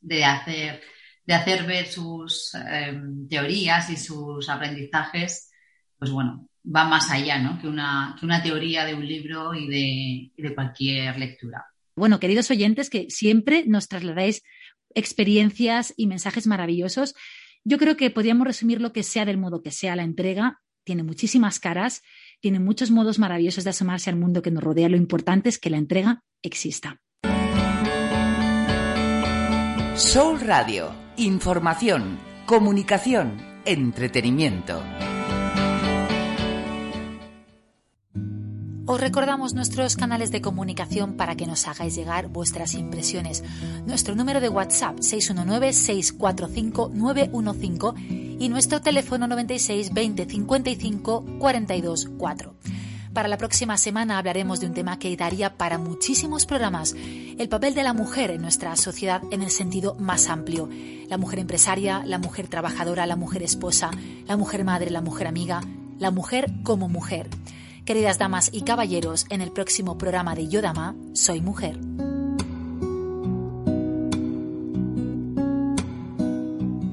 de, hacer, de hacer ver sus eh, teorías y sus aprendizajes, pues bueno, va más allá, ¿no? Que una, que una teoría de un libro y de, y de cualquier lectura. Bueno, queridos oyentes, que siempre nos trasladáis experiencias y mensajes maravillosos. Yo creo que podríamos resumir lo que sea del modo que sea la entrega. Tiene muchísimas caras tiene muchos modos maravillosos de asomarse al mundo que nos rodea. Lo importante es que la entrega exista. Soul Radio. Información, comunicación, entretenimiento. Os recordamos nuestros canales de comunicación para que nos hagáis llegar vuestras impresiones. Nuestro número de WhatsApp 619-645-915 y nuestro teléfono 96 20 55 42 4. Para la próxima semana hablaremos de un tema que daría para muchísimos programas, el papel de la mujer en nuestra sociedad en el sentido más amplio. La mujer empresaria, la mujer trabajadora, la mujer esposa, la mujer madre, la mujer amiga, la mujer como mujer. Queridas damas y caballeros, en el próximo programa de Yo Dama, Soy Mujer.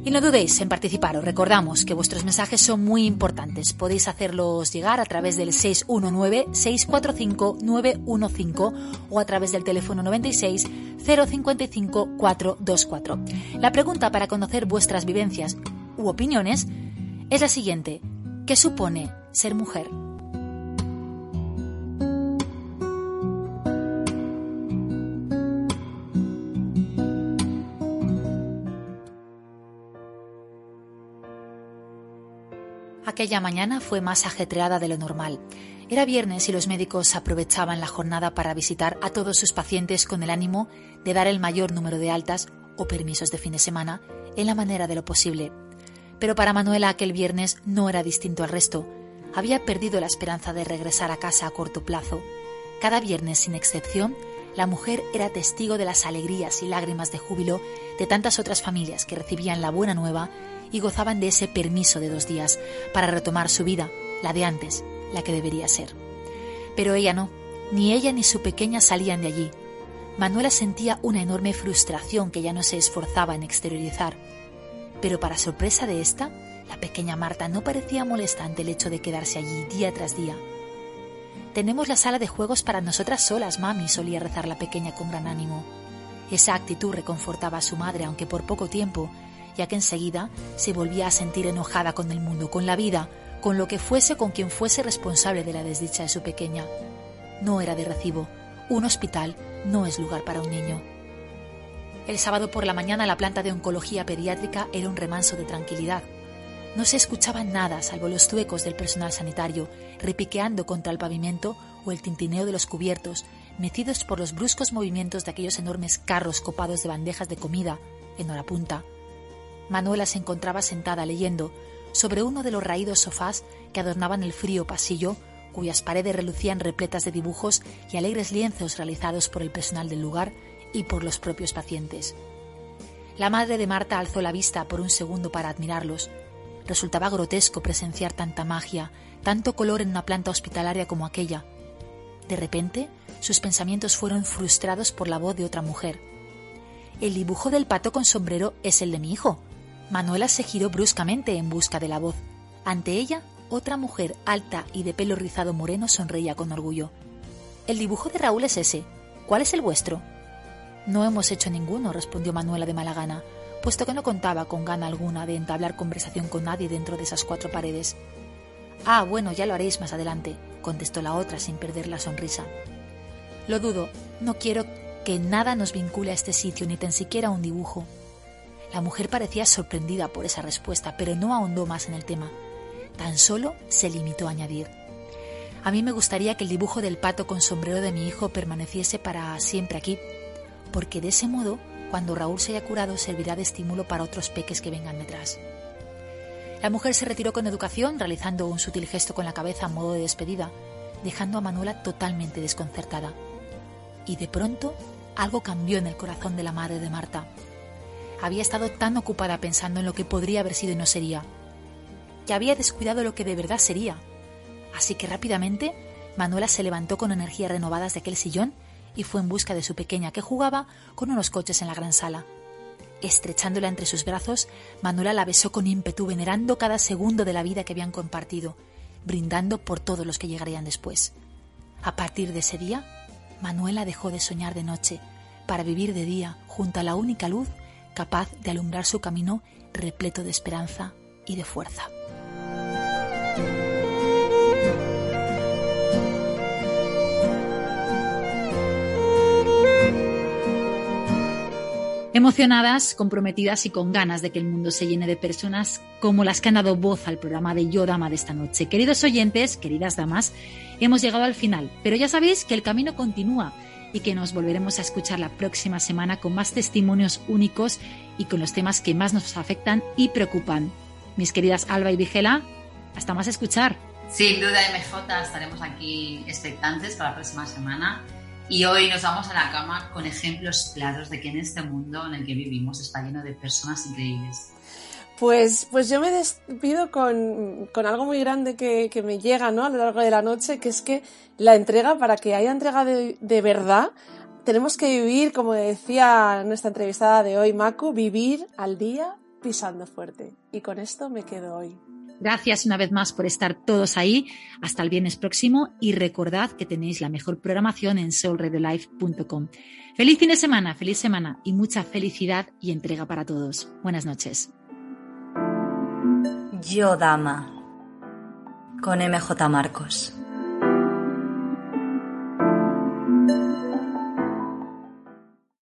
Y no dudéis en participar, os recordamos que vuestros mensajes son muy importantes. Podéis hacerlos llegar a través del 619-645-915 o a través del teléfono 96 055 424. La pregunta para conocer vuestras vivencias u opiniones es la siguiente. ¿Qué supone ser mujer? Aquella mañana fue más ajetreada de lo normal. Era viernes y los médicos aprovechaban la jornada para visitar a todos sus pacientes con el ánimo de dar el mayor número de altas o permisos de fin de semana en la manera de lo posible. Pero para Manuela aquel viernes no era distinto al resto. Había perdido la esperanza de regresar a casa a corto plazo. Cada viernes, sin excepción, la mujer era testigo de las alegrías y lágrimas de júbilo de tantas otras familias que recibían la buena nueva y gozaban de ese permiso de dos días para retomar su vida, la de antes, la que debería ser. Pero ella no, ni ella ni su pequeña salían de allí. Manuela sentía una enorme frustración que ya no se esforzaba en exteriorizar. Pero para sorpresa de esta, la pequeña Marta no parecía molestante el hecho de quedarse allí día tras día. Tenemos la sala de juegos para nosotras solas, mami, solía rezar la pequeña con gran ánimo. Esa actitud reconfortaba a su madre, aunque por poco tiempo, ya que enseguida se volvía a sentir enojada con el mundo, con la vida, con lo que fuese con quien fuese responsable de la desdicha de su pequeña. No era de recibo. Un hospital no es lugar para un niño. El sábado por la mañana la planta de oncología pediátrica era un remanso de tranquilidad. No se escuchaba nada salvo los zuecos del personal sanitario, repiqueando contra el pavimento o el tintineo de los cubiertos, mecidos por los bruscos movimientos de aquellos enormes carros copados de bandejas de comida en hora punta. Manuela se encontraba sentada leyendo sobre uno de los raídos sofás que adornaban el frío pasillo, cuyas paredes relucían repletas de dibujos y alegres lienzos realizados por el personal del lugar y por los propios pacientes. La madre de Marta alzó la vista por un segundo para admirarlos. Resultaba grotesco presenciar tanta magia, tanto color en una planta hospitalaria como aquella. De repente, sus pensamientos fueron frustrados por la voz de otra mujer. El dibujo del pato con sombrero es el de mi hijo, Manuela se giró bruscamente en busca de la voz. Ante ella, otra mujer alta y de pelo rizado moreno sonreía con orgullo. El dibujo de Raúl es ese. ¿Cuál es el vuestro? No hemos hecho ninguno, respondió Manuela de mala gana, puesto que no contaba con gana alguna de entablar conversación con nadie dentro de esas cuatro paredes. Ah, bueno, ya lo haréis más adelante, contestó la otra sin perder la sonrisa. Lo dudo, no quiero que nada nos vincule a este sitio, ni tan siquiera un dibujo. La mujer parecía sorprendida por esa respuesta, pero no ahondó más en el tema. Tan solo se limitó a añadir. A mí me gustaría que el dibujo del pato con sombrero de mi hijo permaneciese para siempre aquí, porque de ese modo, cuando Raúl se haya curado, servirá de estímulo para otros peques que vengan detrás. La mujer se retiró con educación, realizando un sutil gesto con la cabeza a modo de despedida, dejando a Manuela totalmente desconcertada. Y de pronto algo cambió en el corazón de la madre de Marta había estado tan ocupada pensando en lo que podría haber sido y no sería, que había descuidado lo que de verdad sería. Así que rápidamente Manuela se levantó con energías renovadas de aquel sillón y fue en busca de su pequeña que jugaba con unos coches en la gran sala. Estrechándola entre sus brazos, Manuela la besó con ímpetu, venerando cada segundo de la vida que habían compartido, brindando por todos los que llegarían después. A partir de ese día, Manuela dejó de soñar de noche para vivir de día junto a la única luz capaz de alumbrar su camino repleto de esperanza y de fuerza. Emocionadas, comprometidas y con ganas de que el mundo se llene de personas como las que han dado voz al programa de Yo Dama de esta noche. Queridos oyentes, queridas damas, hemos llegado al final, pero ya sabéis que el camino continúa y que nos volveremos a escuchar la próxima semana con más testimonios únicos y con los temas que más nos afectan y preocupan. Mis queridas Alba y Vigela, hasta más escuchar. Sin duda, MJ, estaremos aquí expectantes para la próxima semana. Y hoy nos vamos a la cama con ejemplos claros de que en este mundo en el que vivimos está lleno de personas increíbles. Pues, pues yo me despido con, con algo muy grande que, que, me llega ¿no? a lo largo de la noche, que es que la entrega, para que haya entrega de, de verdad, tenemos que vivir, como decía nuestra entrevistada de hoy, Maku, vivir al día pisando fuerte. Y con esto me quedo hoy. Gracias una vez más por estar todos ahí. Hasta el viernes próximo y recordad que tenéis la mejor programación en soulradiolife.com. Feliz fin de semana, feliz semana y mucha felicidad y entrega para todos. Buenas noches. Yo Dama con MJ Marcos.